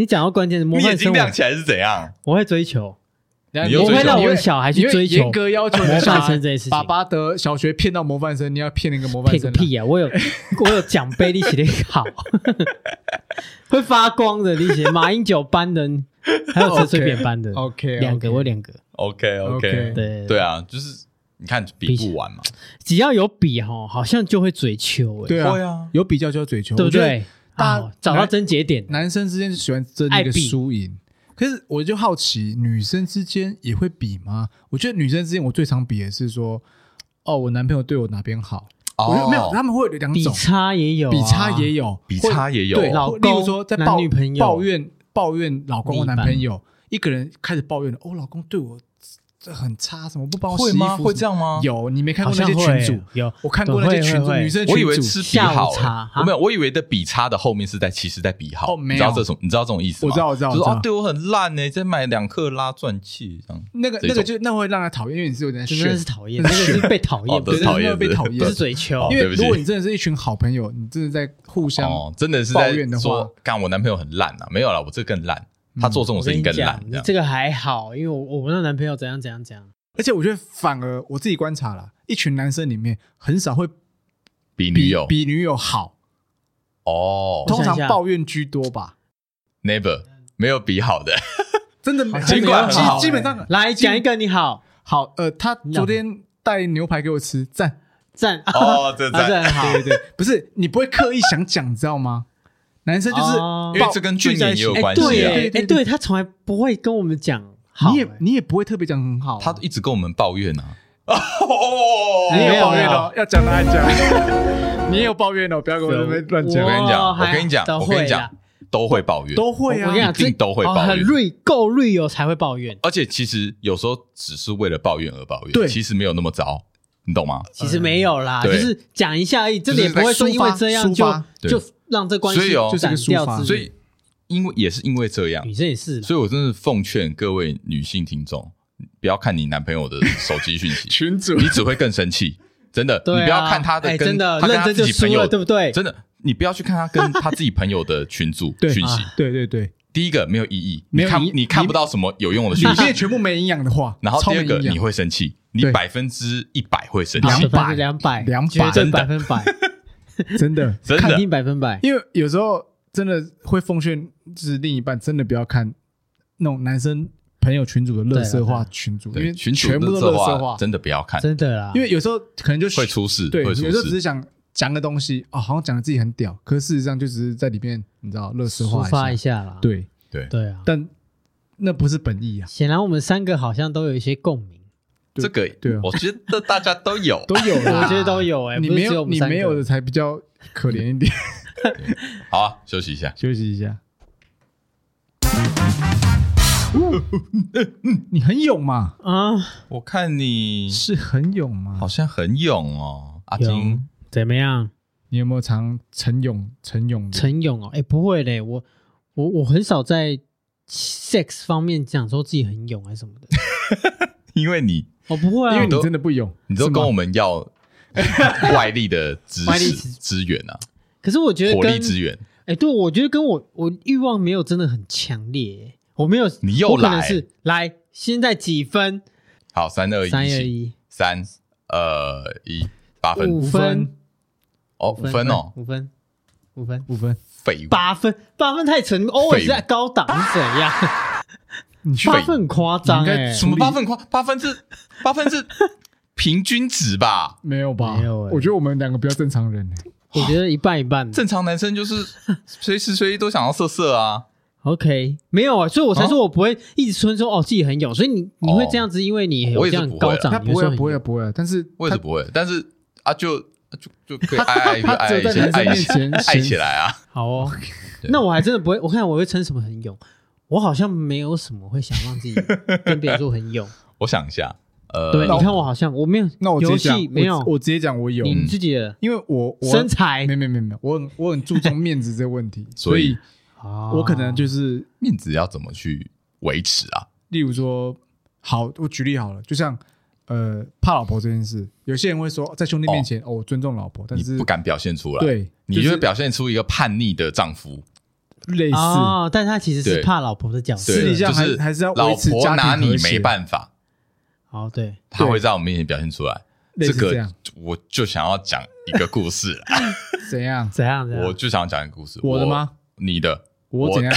你讲到关键的模范生，你眼睛亮起来是怎样？我会追求，我会让我的小孩去追求严格要求模范生这件事情。爸爸的小学骗到模范生，你要骗那个模范生？骗个屁啊！我有我有奖杯，你写的好，会发光的，你写马英九班的，还有陈水扁班的，OK，两个我两个，OK OK，对对啊，就是你看比不完嘛，只要有比哈，好像就会追求，对啊，有比较就要追求，对不对？大家找到症结点，男生之间喜欢争一个输赢，可是我就好奇，女生之间也会比吗？我觉得女生之间，我最常比的是说，哦，我男朋友对我哪边好？我觉得没有，他们会有两种，比差也有，比差也有，比差也有。对，老，例如说在抱女朋友抱怨抱怨老公或男朋友，一个人开始抱怨了，哦，老公对我。这很差，什么不帮我洗衣服？会吗？会这样吗？有，你没看过那些群主？有，我看过那些群主，女生群组。我以为是比好，我没有，我以为的比差的后面是在其实在比好。哦，没有，你知道这种，你知道这种意思吗？我知道，我知道。就是啊，对我很烂呢，再买两克拉钻器这样。那个那个就那会让他讨厌，因为你是有点真的是讨厌，那个是被讨厌，不是讨厌被讨厌，是嘴秋。因为如果你真的是一群好朋友，你真的在互相哦，真的是在说，干我男朋友很烂啊，没有了，我这更烂，他做这种事情更烂。你这个还好，因为我我那男朋友怎样怎样。怎样。而且我觉得，反而我自己观察了，一群男生里面很少会比女友。比女友好。哦，通常抱怨居多吧。Never 没有比好的，<laughs> 真的尽管基基本上来讲一个你好。好呃，他昨天带牛排给我吃，赞。赞。哦，这赞。好，对对，不是你不会刻意想讲，你知道吗？男生就是因为这跟尊严也有关系，对，哎，对他从来不会跟我们讲。你也你也不会特别讲很好，他一直跟我们抱怨啊。哦，你也有抱怨哦，要讲的还讲。<laughs> 你也有抱怨哦，不要跟我这边乱讲。我跟你讲，我跟你讲，我跟你讲，都会抱怨，都会啊，我跟你讲，一定都会抱怨，很 real 够 real 才会抱怨。而且其实有时候只是为了抱怨而抱怨，对，其实没有那么糟，你懂吗？其实没有啦，就是讲一下而已，真的也不会说因为这样就就让这关系就斩掉，所以。因为也是因为这样，女生也是，所以我真的奉劝各位女性听众，不要看你男朋友的手机讯息，<laughs> 群主，你只会更生气。真的，你不要看他的跟他跟他自己朋友，对不对？真的，你不要去看他跟他自己朋友的群组 <laughs> 讯息，对对对，第一个没有意义，没有营你看你看不到什么有用的讯息。里面，全部没营养的话，然后第二个你会生气，你百分之一百会生200气，两百两百两百。真的百分百，<laughs> <laughs> 真的，真的。肯定百分百。因为有时候真的会奉劝，就是另一半真的不要看那种男生朋友群组的乐色化群组，因为群主全部都乐色化，真的不要看，真的啦，因为有时候可能就会出事，对，有。时候只是想讲个东西哦，好像讲的自己很屌，可是事实上就只是在里面你知道乐色化抒发一一下，下啦。对，对，对啊，但那不是本意啊，显然我们三个好像都有一些共鸣，对这个对啊我觉得大家都有，<laughs> 都有啦，<laughs> 我觉得都有哎，你没有你没有的才比较可怜一点，好啊，休息一下。休息一下。你很勇嘛？啊，我看你是很勇吗？好像很勇哦，阿金。怎么样？你有没有常陈勇陈勇的？陈勇哦，哎，不会嘞，我我我很少在 sex 方面讲说自己很勇还是什么的，<laughs> 因为你我不会啊，因为你真的不勇，你都跟我们要 <laughs> 外力的支外力持支资源啊，可是我觉得火力跟资源。哎，对，我觉得跟我我欲望没有真的很强烈，我没有，你又我可能来。是来，现在几分？好，三二一，三二一，三二一，八分。五分，哦，五分哦，五分，五分，五分，废物，八分，八分太沉，always 在高档是怎样？你去八分很夸张哎你应该，什么八分夸？八分是八分是平均值吧？没有吧？没有欸我觉得我们两个比较正常人欸。我觉得一半一半。正常男生就是 <laughs> 随时随地都想要色色啊。OK，没有啊，所以我才说我不会一直说说哦自己很勇，所以你你会这样子，因为你有我这样也是不会啊高涨，他不会不会啊，不会啊。但是他我也是不会，但是啊，就就就可以爱爱爱一只有在下，爱一男生面前，爱起来啊！好哦。那我还真的不会，我看我会称什么很勇，我好像没有什么会想让自己 <laughs> 跟别人说很勇。我想一下，呃，对，你看我好像我没有，那我直游接讲戏没有。我，直接讲我有，你自己的因为我我身材。没有没有没有没有，我很我很注重面子这个问题，<laughs> 所以我可能就是面子要怎么去维持啊？例如说，好，我举例好了，就像呃怕老婆这件事，有些人会说在兄弟面前哦我尊重老婆，但是你不敢表现出来，，对，你就就是会表现出一个叛逆的丈夫，类似哦，但他其实是对怕老婆的角色对，私底下就是还还是要老维持家庭婆拿你和谐没办法，哦，对，他会在我面前表现出来。这个类似这样我就想要讲一个故事了，<laughs> 怎样？怎样怎样？我就想要讲一个故事。我的吗？你的？我怎样？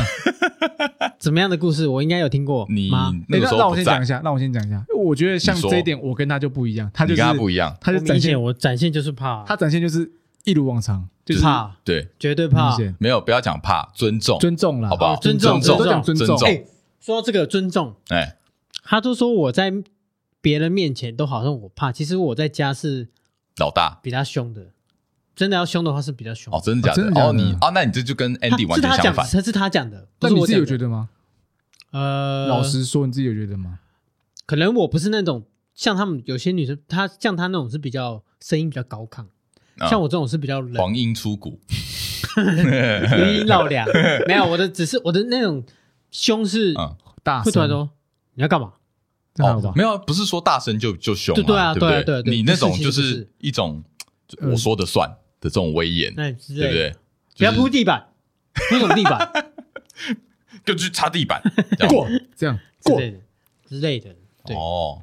<laughs> 怎么样的故事？我应该有听过你吗？那个时欸让候不在我先讲一，下，让我先讲一下。我觉得像你说这一点，我跟他就不一样，他就是跟他不一样，他就展现显我展现就是怕，他展现就是一如往常，就是怕，对，绝对怕明。显没有不要讲怕，尊重，尊重啦，好不好？尊重尊都讲尊重尊重。哎，说到这个尊重，哎，他都说我在别人面前都好像我怕，其实我在家是老大比他凶的。真的要凶的话是比较凶哦，真的假的？哦真的假的哦，你哦，那你这就跟他 Andy 完是他讲的，全相反。他是他讲的，不是我自己有。觉得吗？呃，老实说，你自己有觉得吗？可能我不是那种像他们有些女生，她像她那种是比较声音比较高亢，啊像我这种是比较冷，黄莺出谷，余音绕梁。<laughs> 没有，我的只是我的那种凶是嗯，大声，会突然说你要干嘛？这还好吧哦，？没有，不是说大声就就凶嘛，对对啊不对啊对啊对你那种就是一种嗯我说的算的这种威严，那之类的对不对？不要就是铺地板，铺什么地板 <laughs> 就去擦地板，<laughs> 这样过这样过之类的之类的。对，哦，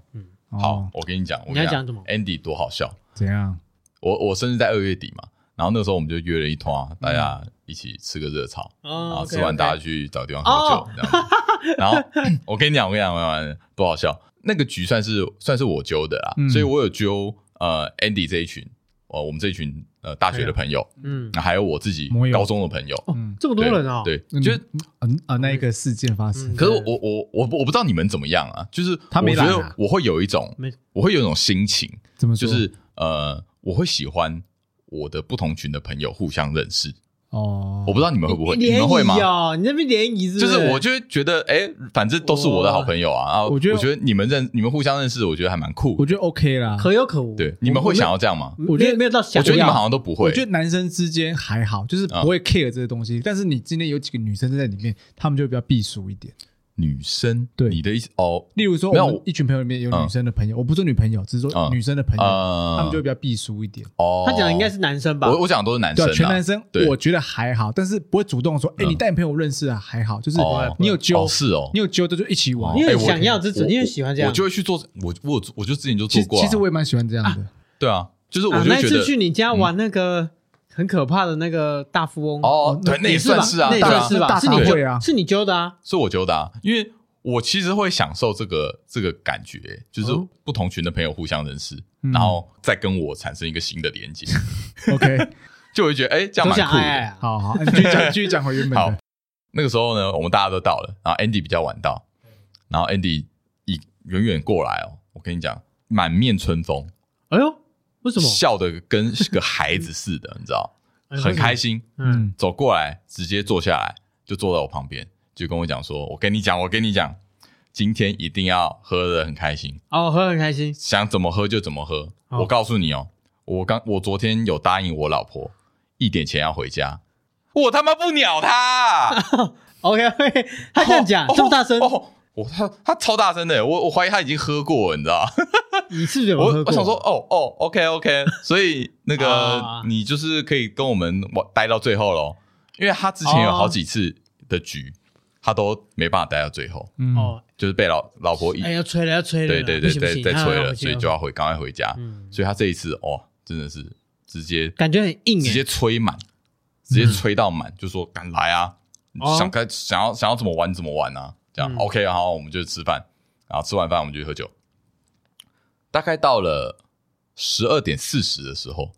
好哦，，我跟你讲，我你要讲什么？Andy 多好笑，怎样？我我生日在二月底嘛，然后那个时候我们就约了一团，大家一起吃个热炒，然哦后吃完大家去找地方喝哦酒，这样子。然后 <laughs> 我跟你讲，我跟你讲，我跟你讲，多好笑！那个局算是算是我揪的啦，嗯所以我有揪呃 Andy 这一群，呃我们这一群呃大学的朋友，嗯，还有我自己高中的朋友，嗯这么多人啊，对，就是嗯啊，那一个事件发生嗯，可是我我我我我不知道你们怎么样啊，就是他没我觉来我会有一种我会有一种心情，怎么说？就是呃我会喜欢我的不同群的朋友互相认识，哦，我不知道你们会不会，你联们会吗？谊哦，你那边联谊是不就是我就会觉得，哎，反正都是我的好朋友啊，啊，我觉得我觉得你们认你们互相认识，我觉得还蛮酷我。觉得 OK 啦。可有可无。对，你们会想要这样吗？我觉得没有到想要，我觉得你们好像都不会。我觉得男生之间还好，就是不会 care 这些东西。但是你今天有几个女生在里面，她们就会比较避俗一点。女生，对。你的意思哦，例如说，没有我们一群朋友里面有女生的朋友，我不说女朋友，只是说嗯女生的朋友，呃他们就会比较避俗一点。哦，他讲的应该是男生吧？我我讲的都是男生全男生对，我觉得还好，但是不会主动说，哎，嗯你带你朋友认识啊，还好，就是哦。你有揪哦，是哦。你，有揪的就一起玩。哦。因为想要这种，我因为喜欢这样。我就会去做，我我我就之前就做过其实我也蛮喜欢这样的。对啊，就是我啊，那一就觉得次去你家玩那个很可怕的那个大富翁，哦，对，那也算是啊，那也算是吧？是你揪茶会啊是你揪的啊？是我揪的啊，因为我其实会享受这个这个感觉，就是哦不同群的朋友互相认识，嗯然后再跟我产生一个新的连接，<laughs> OK，<laughs> 就会觉得哎，这样都蛮酷的。想爱爱啊！好好，你继续讲，继续讲回原本好。那个时候呢，我们大家都到了，然后 Andy 比较晚到，然后 Andy 一远远过来哦，我跟你讲，满面春风，哎呦，为什么？笑的跟个孩子似的，<laughs> 你知道，哎很开。心。嗯，嗯，走过来，直接坐下来，就坐在我旁边，就跟我讲说：“我跟你讲，我跟你讲，今天一定要喝的很开心，哦，喝很开心。想怎么喝就怎么喝。哦我告诉你哦，我刚我昨天有答应我老婆一点前要回家，我他妈不鸟他。<laughs> OK 他这样讲这么大声，哦，我他他超大声的，我我怀疑他已经喝过了，你知道？<laughs> 你是不是有我喝过？我想说，哦哦，OK OK，<laughs> 所以那个啊。你就是可以跟我们玩待到最后咯，因为他之前有好几次的局，他都没办法待到最后，嗯，哦，就是被老老婆一哎，要吹了，要吹了，对对对对不行不行他在催了，回去所以就要回赶快回家，嗯，所以他这一次哦，真的是直接感觉很硬哎直接。吹满，直接吹到满，就说敢来啊，哦。想该想要想要怎么玩怎么玩啊，这样嗯 OK，然后，我们就吃饭，然后吃完饭我们就去喝酒，大概到了十二点四十的时候，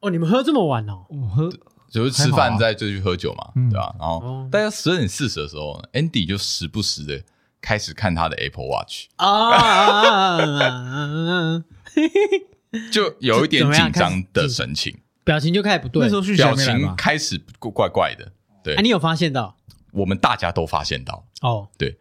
哦，你们喝这么晚哦？我喝就是吃饭再就去喝酒嘛，嗯对吧？然后哦大概十二点四十的时候呢，Andy 就时不时的开始看他的 Apple Watch，啊，<laughs> 就有一点紧张的神情，表情就开始不对。那时候表？情开始怪怪的，对哎，，你有发现到？我们大家都发现到。哦，对。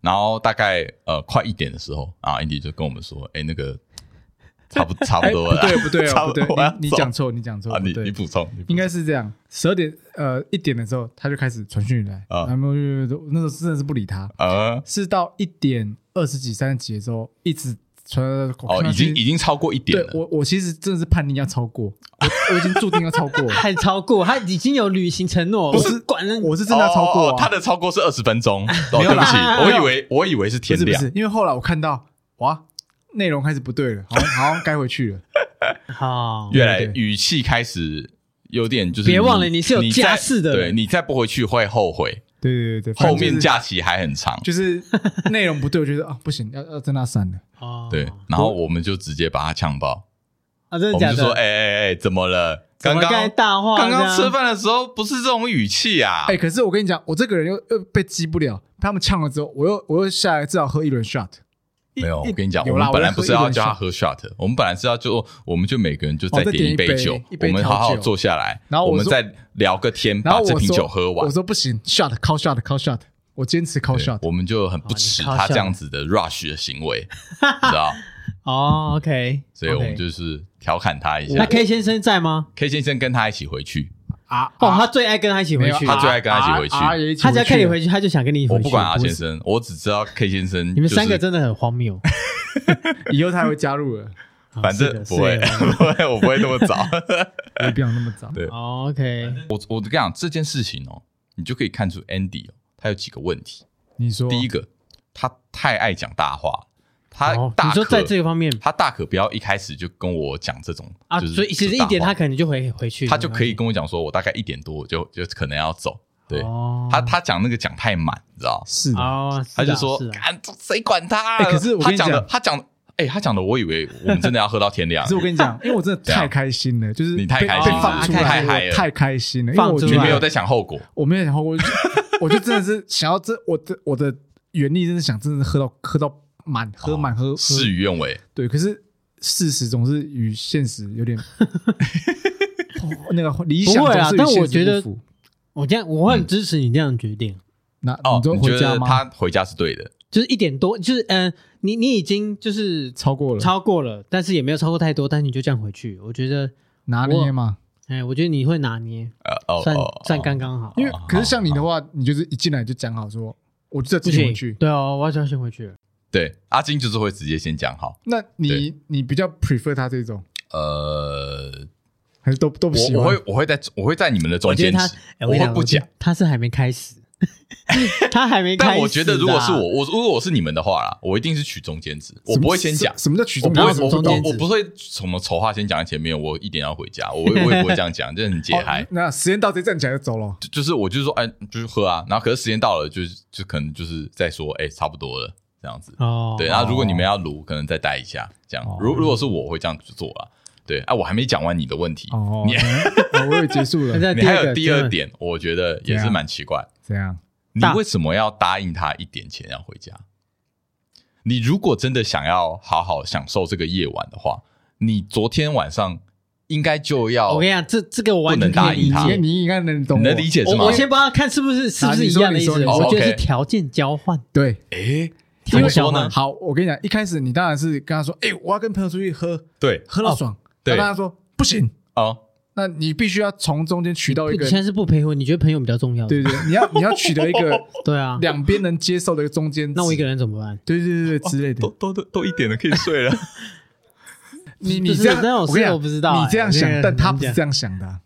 然后大概呃快一点的时候啊，Andy 就跟我们说：“哎，那个 <laughs> 差不差不哎，多了，不对 <laughs> 不对差哦，你你讲错，你讲错，啊，你你补充，应该是这样，十二点呃一点的时候，他就开始传讯来，啊。然后就那时候真的是不理他，啊是到一点二十几、三十几的时候，一直传哦，已经已经超过一点了，对我我其实真的是判定要超过，我我已经注定要超过。了，还超过，他已经有履行承诺，不是我管了，我是真的要超过啊，哦他的超过是二十分钟，对不起，我以为我以为是天亮不是不是，因为后来我看到哇，内容开始不对了，好像好像该回去了，<laughs> 好，越来语气开始有点就是别忘了你是有再家室的对人你再不回去会后悔，对对对对，后面假期还很长，就是 <laughs> 内容不对，我觉得啊不行，要要真的要删了，哦，对，然后我们就直接把他呛爆，啊，真的假的？我们就说：“哎哎哎，怎么了？刚刚刚大话刚刚吃饭的时候不是这种语气啊？哎，可是我跟你讲，我这个人又又被激不了，他们呛了之后，我又我又下来至少喝一轮 shot，一没有，我跟你讲，我们本来不是要叫他喝 shot 我们本来是要就我们就每个人就再点一杯酒我们好好坐下来，然后我们再聊个天，把这瓶酒喝完我。说不行，shot call shot call shot，我坚持 call shot，我们就很不齿哦你 call 他这样子的 rush 的行为，<laughs> 你知道？哦，OK，所以我们就是调侃他一下那。K 先生在吗？K 先生跟他一起回去，啊哦，啊他最爱跟他一起回去，他最爱跟他一起回去他只要看你回去，他就想跟你一起回去。我不管阿先生，我只知道 K 先生。你们三个真的很荒谬。<laughs> 以后他会加入了，反正不会，<laughs> 不会，我不会那么早。<laughs> 我也不想那么早。对哦 OK，我我跟你讲这件事情哦，你就可以看出 Andy 哦，他有几个问题。你说第一个，他太爱讲大话，他哦大可你说在这个方面他大可不要一开始就跟我讲这种啊，就是所以其实一点他可能就回回去，他就可以跟我讲说，我大概一点多我就就可能要走。对哦他他讲那个讲太满，你知道？是他就说谁管他？哎可是我他讲的跟你讲他讲哎他讲的，我以为我们真的要喝到天亮可是。我跟你讲，<laughs> 因为我真的太开心了，就是你太开心了被放出来，太嗨了太开心了，因为我放出来你没有在想后果，我没有想后果 <laughs> 我就真的是想要这我的我的原力，真的想真的是喝到喝到满，喝满喝喝事与愿违。对，可是事实总是与现实有点 <laughs> 那个理想不会啊总是与但我现实觉得不符我这样我很支持你这样的决定，那哦你，都你觉？得他回家是对的？就是一点多，就是嗯，你你已经就是超过了，超过了，但是也没有超过太多，但是你就这样回去，我觉得，拿捏嘛。哎，我觉得你会拿捏，呃哦算哦，算刚刚好。因为哦可是像你的话，你就是一进来就讲好说，我就不行直接回去。对哦，我要先回去了。对，阿金就是会直接先讲好。那你你比较 prefer 他这种，呃，还是都都不喜欢？我我会我会在我会在你们的中我觉得他间我会不讲。他是还没开始，<laughs> 他还没开始。但我觉得，如果是我，，我如果我是你们的话啦，我一定是取中间值，我不会先讲什。什么叫取我不会，中间值？我不中间值我不会什么丑话先讲在前面，我一点要回家，我我也不会这样讲，<laughs> 这很解嗨哦。那时间到，直接站起来就走了。就就是我就是说，哎，就是喝啊，然后可是时间到了，就是就可能就是在说，哎，差不多了这样子。哦，对，然后如果你们要撸，可能再待一下，这样。如如果是我我会这样子做啊。对啊，我还没讲完你的问题，哦，你哦 <laughs> 我以为结束了。<laughs> 那你还有第二点，我觉得也是蛮奇怪。这样你为什么要答应他一点钱要回家？你如果真的想要好好享受这个夜晚的话，你昨天晚上应该就要我跟你讲，这这个我不能答应他。你应该能懂你能理解是吗？我我先帮他看是不是是不是一样的意思？我觉得是条件交换。对。诶，怎么说呢？好，我跟你讲，一开始你当然是跟他说，哎，我要跟朋友出去喝，对喝到爽。对那他说不行，哦，那你必须要从中间取到一个你现，在是不陪婚，你觉得朋友比较重要？对对，对你要你要取得一个 <laughs> 对啊，两边能接受的一个中间。那我一个人怎么办？对对对对之类都的。都都都一点了，可以睡了。<laughs> 你你这样，我跟你讲事我不知道你这样想，但他不是这样想的啊。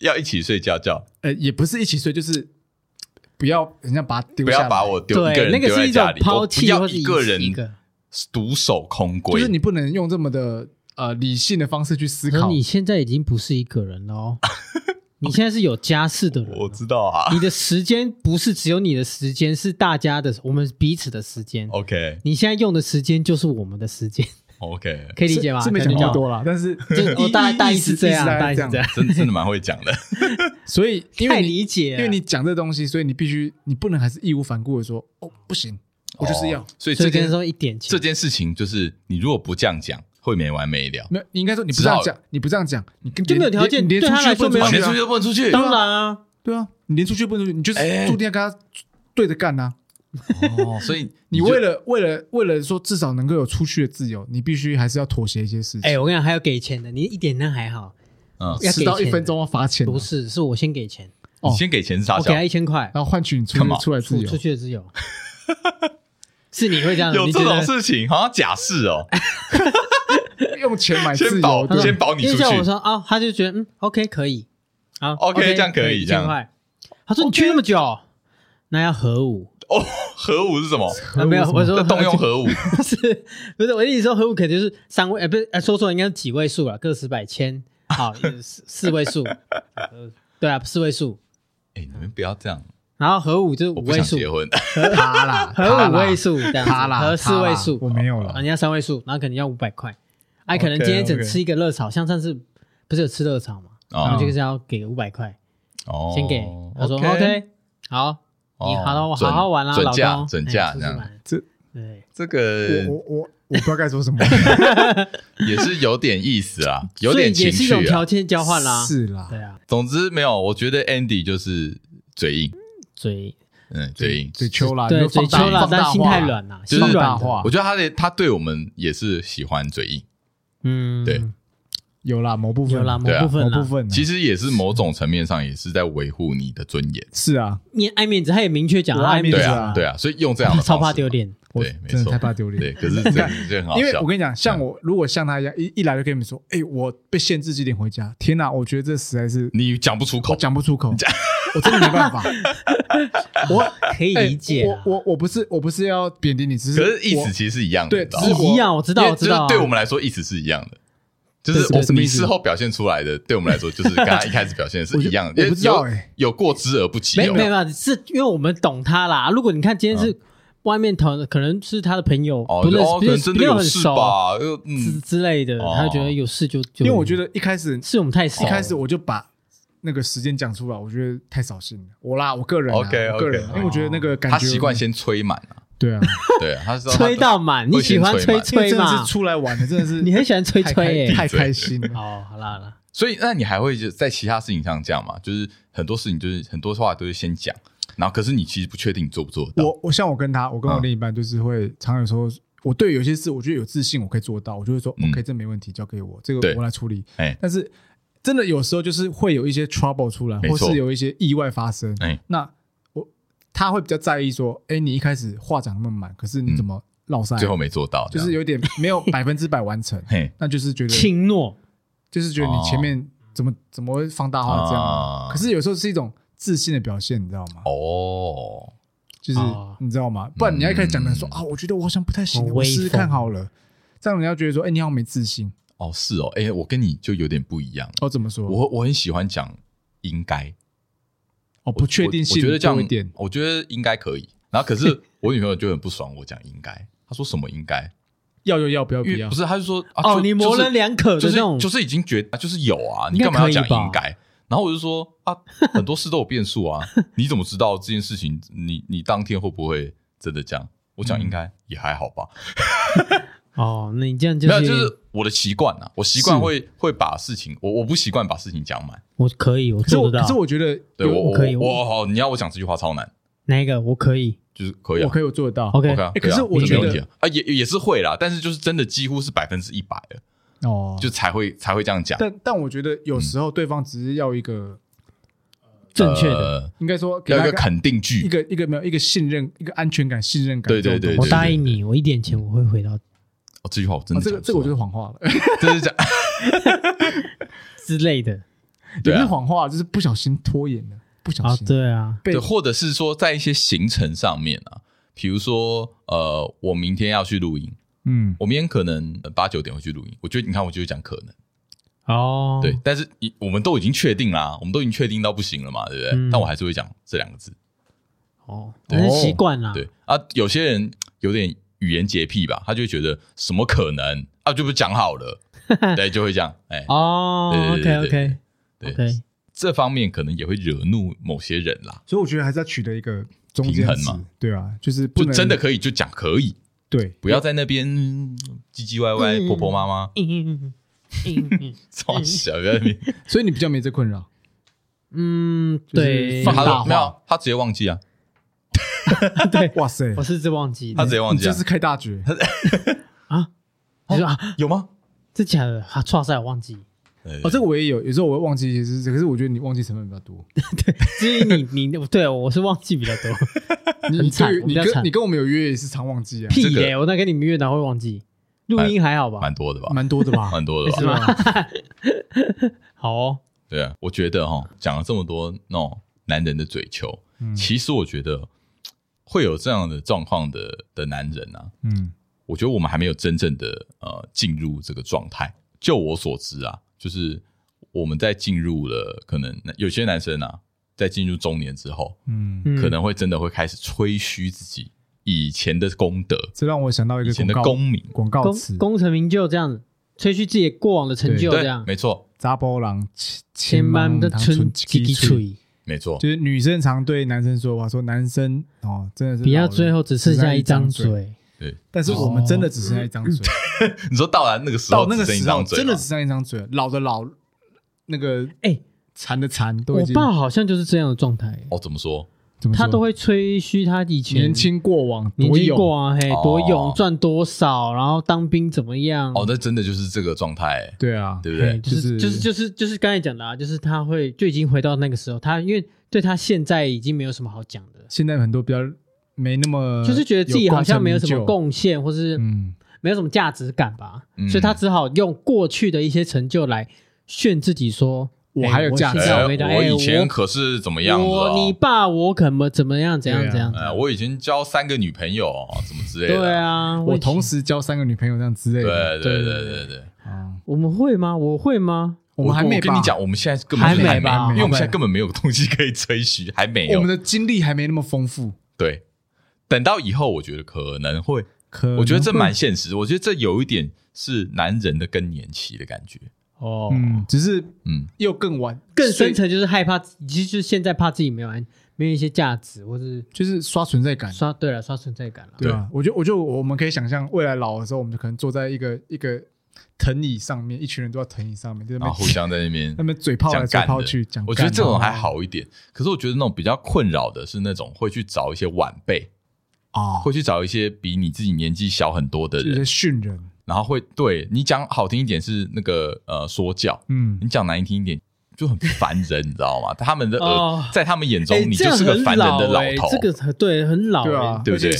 要一起睡觉觉，呃，也不是一起睡，就是不要人家把他丢不下来，要把我丢一个对，人那个是一种丢在家里，抛我不要弃或是一个人一个。独守空闺。就是你不能用这么的呃理性的方式去思考。可你现在已经不是一个人了哦，<laughs> 你现在是有家室的人我。知道啊。你的时间不是只有你的时间，是大家的，我们彼此的时间。OK 你现在用的时间就是我们的时间，OK，可以理解吗？是是没讲那么多了，但是就我大概大意是这样，大意是这样。真真的蛮会讲的。<laughs> 所以因太为理解，因为你讲这东西，所以你必须你不能还是义无反顾的说哦不行，我就是要哦所以所以跟他这件说一点这件事情就是你如果不这样讲，会没完没了。没应该说你不这样讲，你不这样讲，你跟就没有条件你连对他出去都没有啊，连出去都不能出去。当然啊，对啊，你连出去都不能出去，你就是哎注定要跟他对着干呐。哦，所以 <laughs> 你为了为了为了说至少能够有出去的自由，你必须还是要妥协一些事情。哎，我跟你讲，还有给钱的，你一点那还好，嗯，要迟到一分钟要罚钱啊，不是，是我先给钱，你先给钱是啥小？我给他一千块，然后换取你出出来自由。出出。去的自由，<laughs> 是你会这样？有这种事情，好像假释哦。<laughs> 用钱买自先保由，对先保你出去。因为像我说啊，他就觉得嗯，OK 可以，好 OK，这样可以一这样。千块。他说你去那么久，那要核武哦，核武是什么？<laughs> 啊？没有，我说要动用核武。<laughs> 不是不是，我意思说核武肯定就是三位，呃，不是，呃，说错了，应该是几位数了，个十百千，好，四四位数，呃对啊，四位数。哎，你们不要这样，然后核武就是五位数，想结婚。<laughs> 他啦，核五位数这样子，他啦，核四位数，我没有啊，了你。要三位数，然后可能要五百块，哎，可能今天只吃一个热炒，像上次不是有吃热炒嘛，哦然后就是要给五百块，哦，先给，他说 OK，好，你好好好好玩啦，老准价，准哎价这样，这对，这个我我我不知道该说什么，<laughs> <laughs> 也是有点意思啊，有点情所以也是一种。条件交换啦，是啦，对啊，总之没有，我觉得 Andy 就是嘴硬，嘴嗯，嘴硬。嘴秋啦，对嘴秋啦，但心太软啦，就是心软的，大话我觉得他的他对我们也是喜欢嘴硬，嗯，对有啦，某部分。有啦，某对啊。部分啦。某部，分啦，其实也是某种层面上也是在维护你的尊严。是啊，你爱面子，他也明确讲我他爱面子对子啊。啊，对啊，所以用这样的 <laughs> 方式。超怕丢。脸，我对，没真的错。太怕丢脸。对，可是这这 <laughs> 很好笑。因为我。跟你讲，像我如果像他一样，一一来就跟你们说，哎，我被限制几点回家，天哪，我觉得这实在是你讲不出口。我，讲不出口，<laughs> 我真的没办法。我可以哎理解啊，我我我不是我不是要贬低你，只是可是意我思其实是一样的，对你知道吗只是我一样，我知道，因为我知道啊，对我们来说意思是一样的，就是我你事后表现出来的，对我们来说就是跟他 <laughs> 一开始表现的是一样的，我不知道有欸有过之而不及哦。没没有没有，是因为我们懂他啦。如果你看今天是外面同，可能是他的朋友，哦，不认哦，可能真的识，没有很熟吧？又之嗯，之类的，哦他就觉得有事就就，因为我觉得一开始是我们太少一，开始我就把那个时间讲出来，我觉得太扫兴了。我啦，我个人啊 OK，OK 我个人啊，因为我觉得那个感觉他习惯先催满啊，对啊，<laughs> 对啊，他是吹到满，你喜欢吹吹嘛真的是？出来玩的，真的是 <laughs> 你很喜欢吹吹欸太开心了。<laughs> 哦，好啦好啦，所以那你还会就在其他事情上这样嘛？就是很多事情就是很多话都是先讲，然后可是你其实不确定你做不做得到。我我像我跟他，我跟我另一半就是会常有时候，我对有些事我觉得有自信，我可以做到，我就会说嗯 OK，这没问题，交给我，这对个我来处理。哎但是真的有时候就是会有一些 trouble 出来，或是有一些意外发生。哎，那我他会比较在意说，哎，你一开始话讲那么满，可是你怎么落赛？最后没做到，就是有点没有 <laughs> 百分之百完成，嘿，那就是觉得轻诺，就是觉得你前面怎么怎么会放大话这样？可是有时候是一种自信的表现，你知道吗？哦，就是你知道吗？不然你要一开始讲的说啊，我觉得我好像不太行，我试试看好了，这样人家觉得说，哎，你好像没自信。哦，是哦，哎，我跟你就有点不一样。哦，怎么说？我我很喜欢讲应该。哦，不确定性我，我觉得这样一点，我觉得应该可以。然后可是 <laughs> 我女朋友就很不爽，我讲应该，她说什么应该要就要，不要不要，不是，她就说哦，你模棱两可的就是种，就是已经觉得就是有啊，你干嘛要讲应该？然后我就说啊，很多事都有变数啊，你怎么知道这件事情？你你当天会不会真的这样？我讲应该、嗯、也还好吧。<laughs> 哦，那你这样就是没有，就是我的习惯啊，我习惯会会把事情，我我不习惯把事情讲满。我可以，我做得到。可是我觉得，对我可以，我好，你要我讲这句话超难。哪一个？我可以，就是可以，我可以，我做得到。OK，可是我觉得啊，也也是会啦，但是就是真的几乎是百分之一百了哦，就才会才会这样讲。但但我觉得有时候对方只是要一个正确的，应该说要一个肯定句，一个一个没有一个信任，一个安全感、信任感。对对对，我答应你，我一点钱我会回到。哦，这句话我真的这个这个我就是谎话了，<laughs> 这是讲 <laughs> 之类的，<laughs> 也不是谎话，就是不小心拖延了，不小心。对啊，对，或者是说在一些行程上面啊，比如说呃，我明天要去录音，嗯，我明天可能八九点会去录音，我觉得你看，我就是讲可能。哦，对，但是你我们都已经确定啦，我们都已经确定到不行了嘛，对不对？但我还是会讲这两个字，哦，可能习惯了，对。啊，有些人有点。语言洁癖吧，他就会觉得什么可能？啊，就不讲好了，<laughs> 对，就会这样，哎，哦，OK OK，对，这方面可能也会惹怒某些人啦，所以我觉得还是要取得一个平衡嘛，对啊，就是不真的可以就讲可以，对，不要在那边唧唧歪歪、婆婆妈妈，嗯嗯超小在那边，<laughs> 所以你比较没这困扰，嗯，对，放大没有，他直接忘记啊。<laughs> 对，哇塞！我是直接忘记，他直接忘记，就是开大绝 <laughs> 啊！你说啊，有吗？这假的？他错赛我忘记。哦，这个我也有，有时候我会忘记一些事，可是我觉得你忘记成分比较多。<laughs> 对，至于你，你对我是忘记比较多。你对，你跟你跟我们有约也是常忘记啊。屁嘞！我那跟你们约哪会忘记？录音还好吧？蛮多的吧？蛮多的吧？蛮多的吧？是吗？好哦。对啊，我觉得哈，讲了这么多那种男人的嘴球，其实我觉得。会有这样的状况的的男人啊，嗯，我觉得我们还没有真正的呃进入这个状态。就我所知啊，就是我们在进入了可能有些男生啊，在进入中年之后，嗯，可能会真的会开始吹嘘自己以前的功德。这让我想到一个以前的功名广告词，功成名就这样子吹嘘自己过往的成就，这样没错。查波人千万的春几吹。没错，就是女生常对男生说话，说男生哦，真的是比较最后只剩下一张嘴。对，但是我们真的只剩下一张嘴。<laughs> 你说到了那个时候，到那个时候真的只剩下一张嘴，老的老，那个哎，残的残，都已经。我爸好像就是这样的状态。哦，怎么说？他都会吹嘘他以前年轻过往，年轻过往嘿，多勇，赚多少，然后当兵怎么样？哦，那真的就是这个状态。对啊，对不对？就是就是就是就是刚才讲的啊，就是他会就已经回到那个时候，他因为对他现在已经没有什么好讲的。现在很多比较没那么，就是觉得自己好像没有什么贡献，或是嗯，没有什么价值感吧，所以他只好用过去的一些成就来炫自己说。我还有价值，我以前可是怎么样？我你爸我可么怎么样？怎样怎样？哎，我以前交三个女朋友，怎么之类的？对啊，我同时交三个女朋友这样之类的。对对对对对。啊，我们会吗？我会吗？我们还没跟你讲，我们现在根本还没吧？因为我们现在根本没有东西可以吹嘘，<laughs> 还没有。我们的经历还没那么丰富。对，等到以后，我觉得可能会。可，我觉得这蛮现实。我觉得这有一点是男人的更年期的感觉。哦，嗯，只是嗯，又更晚，更深层就是害怕，其实就是现在怕自己没有安没有一些价值，或是就是刷存在感，刷对了，刷存在感了，对啊？我觉得，我觉得我们可以想象未来老的时候，我们就可能坐在一个一个藤椅上面，一群人坐在藤椅上面，就在那边互相在那边 <laughs> 那边嘴炮来嘴炮去讲。我觉得这种还好一点，可是我觉得那种比较困扰的是那种会去找一些晚辈啊，会去找一些比你自己年纪小很多的人。训人。然后会对你讲好听一点是那个呃说教，嗯，你讲难听一点就很烦人，你知道吗？他们的儿在他们眼中，你就是个烦人的老头。这个对很老，对啊，对不对？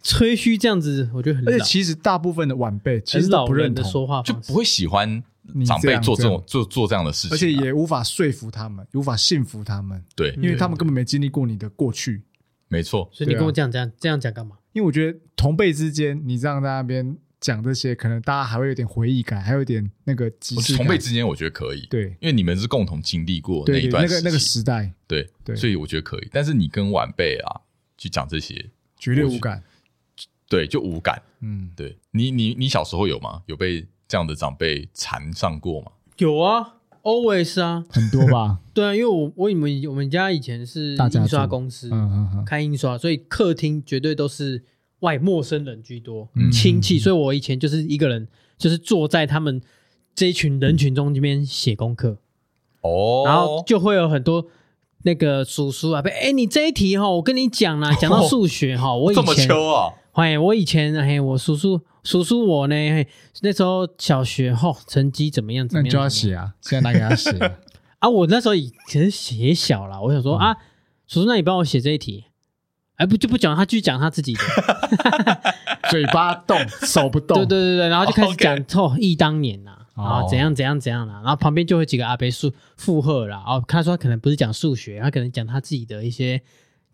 吹嘘这样子，我觉得很老。而且其实大部分的晚辈其实都不认同，说话就不会喜欢长辈做这种做做这样的事情，而且也无法说服他们，无法信服他们。对，因为他们根本没经历过你的过去。没错，所以你跟我讲这样这样讲干嘛？因为我觉得同辈之间，你这样在那边讲这些，可能大家还会有点回忆感，还有点那个即视。同辈之间，我觉得可以，对，因为你们是共同经历过那一段那个那个时代，对对，所以我觉得可以。但是你跟晚辈啊去讲这些，绝对无感，对，就无感。嗯，对你你你小时候有吗？有被这样的长辈缠上过吗？有啊。Always 啊，很多吧？<laughs> 对啊，因为我我你们我们家以前是印刷公司，嗯嗯嗯，开印刷，所以客厅绝对都是外陌生人居多，亲戚，所以我以前就是一个人，就是坐在他们这一群人群中这边写功课，哦，然后就会有很多那个叔叔啊，哎，你这一题哈，我跟你讲啦，讲到数学哈，我 <laughs> 以前这么秋啊，哎，我以前哎，我叔叔。叔叔，我呢？那时候小学吼，成绩怎么样？怎么样？那就要写啊！现在拿给他写 <laughs> 啊！我那时候以前写小了，我想说啊，叔叔，那你帮我写这一题。哎，不就不讲，他继续讲他自己的，<laughs> 嘴巴动，手不动。对对对对，然后就开始讲哦，忆当年呐，啊，怎样怎样怎样啦，然后旁边就会几个阿伯附附和了。哦，他说他可能不是讲数学，他可能讲他自己的一些。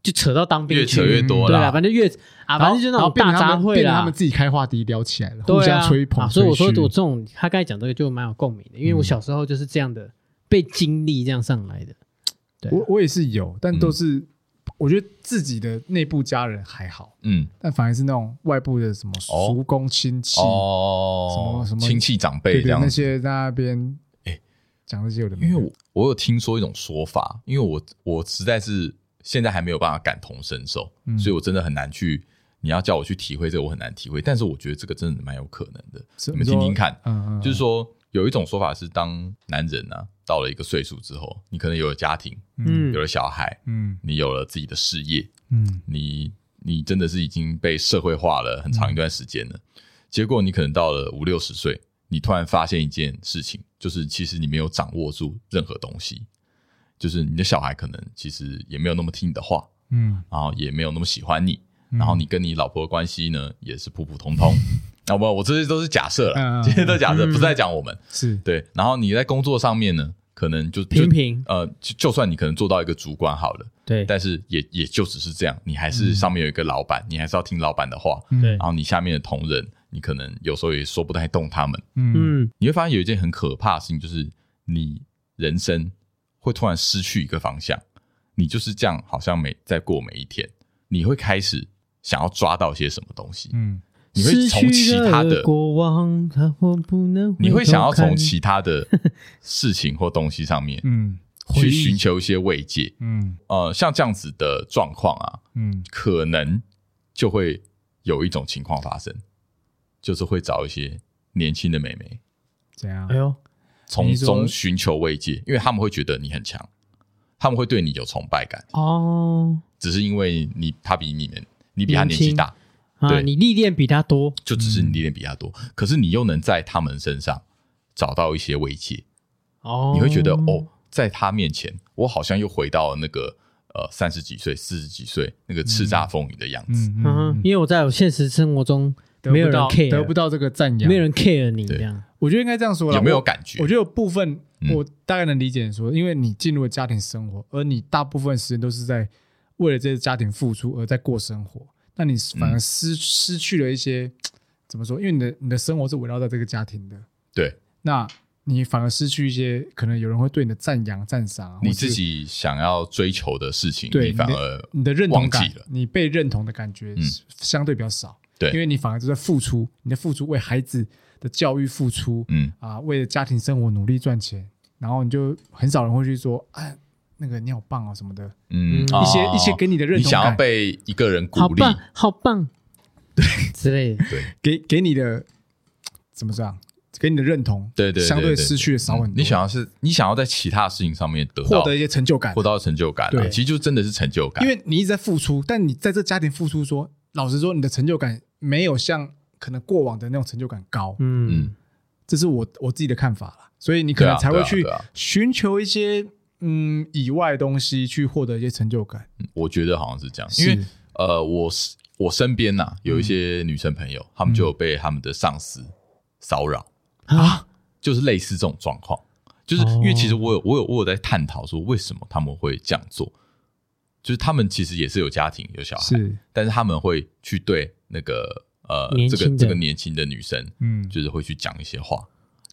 就扯到当兵，越扯越多了。对啊，反正越啊，反正就那种大杂烩啦。他们自己开话题聊起来了，互相吹捧。所以我说，我这种他刚才讲这个就蛮有共鸣的，因为我小时候就是这样的被经历这样上来的。对，我我也是有，但都是我觉得自己的内部家人还好，嗯，但反而是那种外部的什么叔公亲戚哦，什么什么亲戚长辈这样那些在那边哎讲这些有的，因为我我有听说一种说法，因为我我实在是。现在还没有办法感同身受，嗯、所以我真的很难去。你要叫我去体会这个，我很难体会。但是我觉得这个真的蛮有可能的，你们听听看。嗯嗯，就是说有一种说法是，当男人啊到了一个岁数之后，你可能有了家庭，嗯，有了小孩，嗯，你有了自己的事业，嗯，你你真的是已经被社会化了很长一段时间了。嗯、结果你可能到了五六十岁，你突然发现一件事情，就是其实你没有掌握住任何东西。就是你的小孩可能其实也没有那么听你的话，嗯，然后也没有那么喜欢你，嗯、然后你跟你老婆的关系呢也是普普通通。<laughs> 啊不，我这些都是假设了，<laughs> 这些都假设，不是在讲我们，是。对。然后你在工作上面呢，可能就平平，呃，就就算你可能做到一个主管好了，对，但是也也就只是这样，你还是上面有一个老板，你还是要听老板的话，对。然后你下面的同仁，你可能有时候也说不太动他们，嗯，你会发现有一件很可怕的事情，就是你人生。会突然失去一个方向，你就是这样，好像每在过每一天，你会开始想要抓到些什么东西，嗯，你会从其他的过往，你会想要从其他的事情或东西上面，嗯，去寻求一些慰藉，嗯，呃，像这样子的状况啊，嗯，可能就会有一种情况发生，就是会找一些年轻的妹妹，怎样？哎呦。从中寻求慰藉，因为他们会觉得你很强，他们会对你有崇拜感哦。只是因为你他比你们，你比他年纪大，对，你历练比他多，就只是你历练比他多。可是你又能在他们身上找到一些慰藉哦，你会觉得哦，在他面前，我好像又回到了那个呃三十几岁、四十几岁那个叱咤风云的样子。嗯，因为我在我现实生活中。没有人 care，得不到这个赞扬，没有人 care 你这样。我觉得应该这样说，有没有感觉？我觉得有部分我大概能理解说，因为你进入了家庭生活，而你大部分时间都是在为了这个家庭付出而在过生活，那你反而失失去了一些 <tsk> 怎么说？因为你的你的生活是围绕在这个家庭的，对，那你反而失去一些可能有人会对你的赞扬赞赏，你自己想要追求的事情，你反而你的认同感，你被认同的感觉相对比较少。对，因为你反而就在付出，你的付出为孩子的教育付出，嗯。啊，为了家庭生活努力赚钱，然后你就很少人会去说，哎，那个你好棒啊什么的，嗯，一些、哦、一些给你的认同，你想要被一个人鼓励，好棒，好棒，对。之类的，对，给给你的怎么这样，给你的认同，对对，相对失去的少很多。你想要是，你想要在其他事情上面得到获得一些成就感，获得成就感，对，其实就真的是成就感，因为你一直在付出，但你在这家庭付出说，说老实说，你的成就感。没有像可能过往的那种成就感高，嗯，这是我我自己的看法了。所以你可能才会去寻求一些嗯以外的东西去获得一些成就感。我觉得好像是这样，因为呃，我是我身边呐有一些女生朋友，她们就有被他们的上司骚扰。啊，就是类似这种状况。就是因为其实我有我有我有在探讨说为什么他们会这样做，就是他们其实也是有家庭有小孩，是，但是他们会去对那个呃这个这个年轻的女生，嗯，就是会去讲一些话，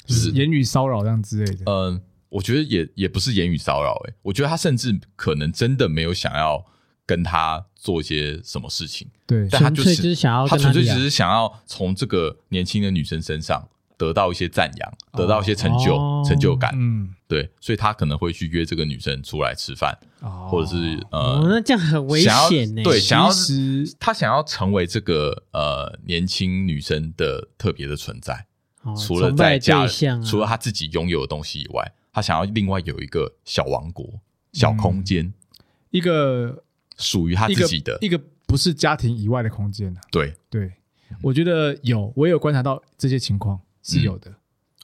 就是言语骚扰这样之类的。嗯，我觉得也也不是言语骚扰，诶，我觉得他甚至可能真的没有想要跟他做一些什么事情，对，但他就是想要他纯粹只是想要从这个年轻的女生身上。得到一些赞扬，得到一些成就、哦、成就感，嗯，对，所以他可能会去约这个女生出来吃饭，哦、或者是呃、哦，那这样很危险呢。对，想要他想要成为这个呃年轻女生的特别的存在，哦、除了在家，啊、除了他自己拥有的东西以外，他想要另外有一个小王国、小空间，嗯、一个属于他自己的一个，一个不是家庭以外的空间，啊、对。对，我觉得有，我也有观察到这些情况。是有的，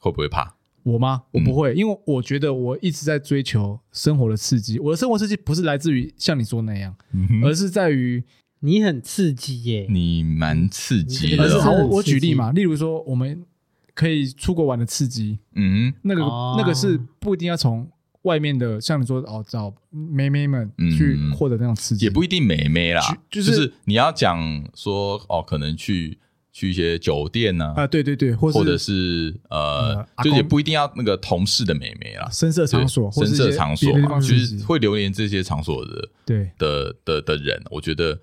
会不会怕？我吗？我不会，因为我觉得我一直在追求生活的刺激。我的生活刺激不是来自于像你说那样，而是在于你很刺激耶，你蛮刺激的。我我举例嘛，例如说我们可以出国玩的刺激，嗯，那个那个是不一定要从外面的，像你说哦找妹妹们去获得那种刺激，也不一定妹妹啦，就是你要讲说哦，可能去。去一些酒店呢？啊，对对对，或者是呃，就也不一定要那个同事的美眉啦，深色场所，深色场所嘛，就是会流连这些场所的，对的的的人，我觉得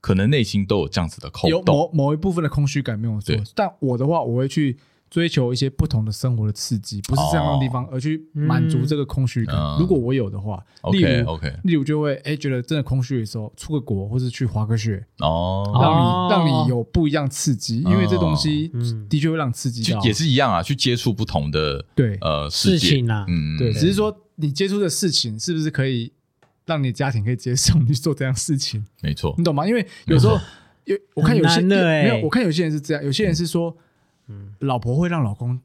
可能内心都有这样子的空洞，有某某一部分的空虚感没有错。但我的话，我会去。追求一些不同的生活的刺激，不是这样的地方，而去满足这个空虚感。如果我有的话，例如，OK，例如就会哎，觉得真的空虚的时候，出个国或是去滑个雪，哦，让你让你有不一样刺激，因为这东西的确会让刺激到，也是一样啊，去接触不同的对。呃事情啊，嗯，对，只是说你接触的事情是不是可以让你家庭可以接受你去做这样事情？没错，你懂吗？因为有时候 <laughs> 有我看有些没有，我看有些人是这样，有些人是说。老婆会让老公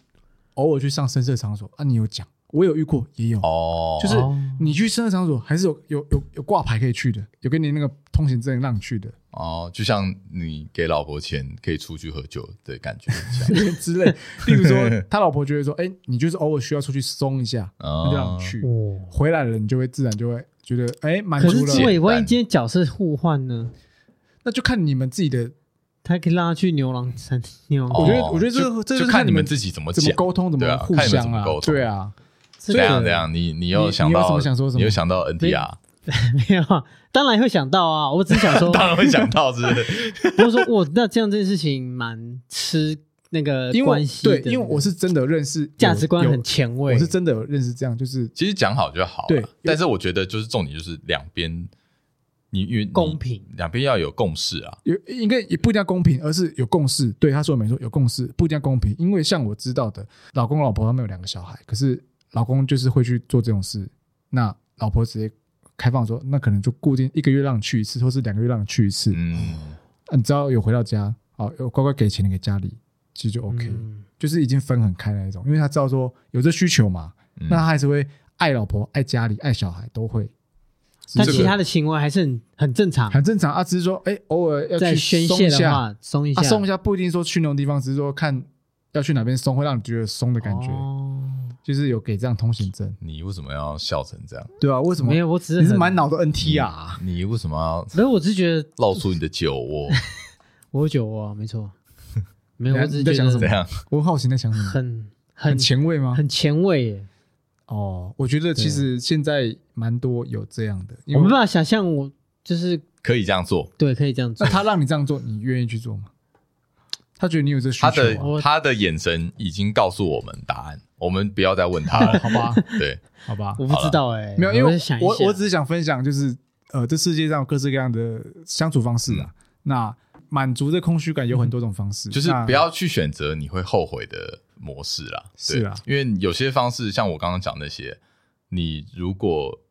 偶尔去上深色场所啊？你有讲，我有遇过，也有哦。就是你去深色场所，还是有有有有挂牌可以去的，有给你那个通行证让你去的哦。就像你给老婆钱可以出去喝酒的感觉 <laughs> 之类。例如说，他老婆觉得说，哎，你就是偶尔需要出去松一下，那就让你去。回来了，你就会自然就会觉得，哎，满足了。可是，万一今天角色互换呢？那就看你们自己的。他可以让他去牛郎山牛郎。我觉得，我觉得这这就看你们自己怎么怎么沟通，怎么互相啊？对啊，这样这样，你你又想到什么？你又想到 NTR？<laughs> 没有，当然会想到啊！我只是想说，<laughs> 当然会想到，是不是？<laughs> 不是说我那这样这件事情蛮吃那个关系，对，因为我是真的认识价值观很前卫，我是真的有认识这样，就是其实讲好就好，对。但是我觉得就是重点就是两边。你因为公平，两边要有共识啊，有应该也不一定要公平，而是有共识。对，他说的没错，有共识不一定要公平，因为像我知道的，老公老婆他们有两个小孩，可是老公就是会去做这种事，那老婆直接开放说，那可能就固定一个月让你去一次，或是两个月让你去一次。嗯，你只要有回到家，好，有乖乖给钱给家里，其实就 OK，嗯，就是已经分很开那一种，因为他知道说有这需求嘛，嗯，那他还是会爱老婆、爱家里、爱小孩都会。但其他的行为还是很很正常，很正常啊。只是说，哎，偶尔要去宣泄的话，松一下，松一下不一定说去那种地方，只是说看要去哪边松，会让你觉得松的感觉。哦，就是有给这样通行证。你为什么要笑成这样？对啊，为什么？没有，我只是你是满脑的 NT 啊。你为什么要？没有，我只是觉得露出你的酒窝。<laughs> 我有酒窝，没错。<laughs> 没有，我只是在想什么？我好奇在想什么？很很前卫吗？很前卫耶。哦，我觉得其实现在蛮多有这样的，我没办法想象，我就是可以这样做，对，可以这样做。那他让你这样做，你愿意去做吗？他觉得你有这需求，他的他的眼神已经告诉我们答案，我们不要再问他了，<laughs> 好吧？对，好吧，我不知道哎，没有，因为我我只是想分享，就是呃，这世界上有各式各样的相处方式啊，那满足这空虚感有很多种方式，就是不要去选择你会后悔的。模式啦，是啊，因为有些方式，像我刚刚讲那些，你如果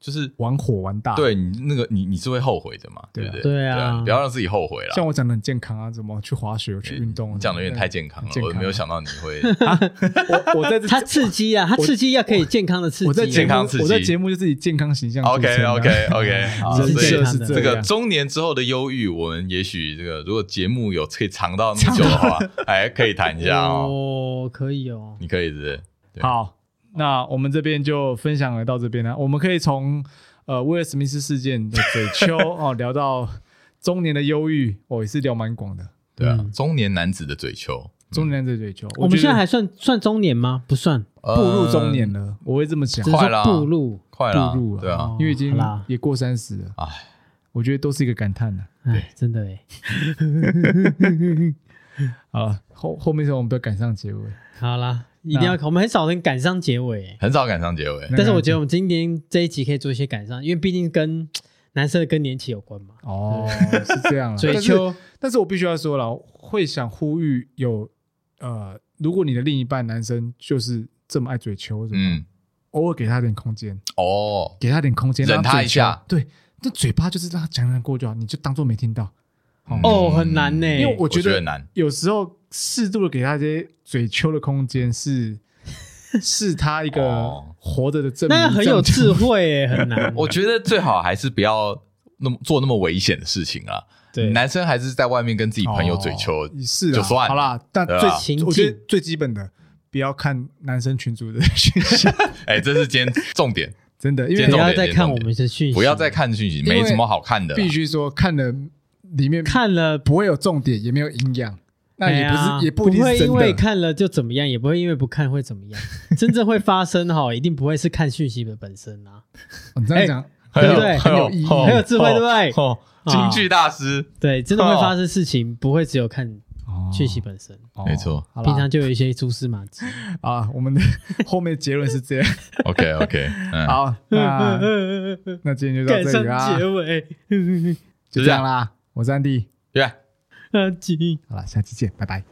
就是玩火玩大，对你那个你你是会后悔的嘛？对不对？对啊，不要让自己后悔了。像我讲的很健康啊，怎么去滑雪去运动？你讲的有点太健康了，我没有想到你会。<laughs> 我我在他刺激啊，他刺激要可以健康的刺激。我在健康刺激，我在节目就自己健康形象。OK <laughs> OK OK，好，所以是这个中年之后的忧郁，我们也许这个如果节目有可以长到那么久的话，<laughs> 哎，可以谈一下哦，可以哦，你可以是不是？好。那我们这边就分享了到这边了。我们可以从呃威尔史密斯事件的嘴丘 <laughs> 哦聊到中年的忧郁，哦也是聊蛮广的。对啊，中年男子的嘴丘，中年男子的嘴丘。我们现在还算算中年吗？不算，步入中年了。我会这么讲，快了，步入，快了，步入了。对啊，因为已经也过三十了。哎，我觉得都是一个感叹呢。对，真的哎。<laughs> 好了，后后面时候我们不要赶上结尾。好啦。一定要，我们很少能赶上结尾，很少赶上结尾。但是我觉得我们今天这一集可以做一些赶上，因为毕竟跟男生的更年期有关嘛。哦，是这样。<laughs> 嘴丘，但是我必须要说了，会想呼吁有呃，如果你的另一半男生就是这么爱嘴丘，嗯，偶尔给他点空间哦，给他点空间，忍他一下。对，那嘴巴就是让他讲讲过就好，你就当做没听到。哦，很难呢，因为我觉得有时候。适度的给他一些嘴丘的空间，是 <laughs> 是他一个活着的证明。那很有智慧诶，很难。<laughs> 我觉得最好还是不要那么做那么危险的事情啊。对，男生还是在外面跟自己朋友嘴丘是就算好啦。但最我觉得最基本的，不要看男生群主的讯息。<laughs> 哎，这是今天重点，真的，因为不要再看我们的讯息，不要再看讯息，没什么好看的。必须说，看了里面看了不会有重点，也没有营养。那也不是，啊、也不，不会因为看了就怎么样，也不会因为不看会怎么样。<laughs> 真正会发生哈，一定不会是看讯息的本身啊。你这样讲，欸、对不对？很有意义，很有智慧，对不对？京剧大师，对，真的会发生事情，不会只有看讯息本身。没错，平常就有一些蛛丝马迹啊。我们的后面结论是 <laughs> 这样。OK OK，好，那那今天就到这里啦。<laughs> 结尾就这样啦。我是安迪，对。好了，下期见，拜拜。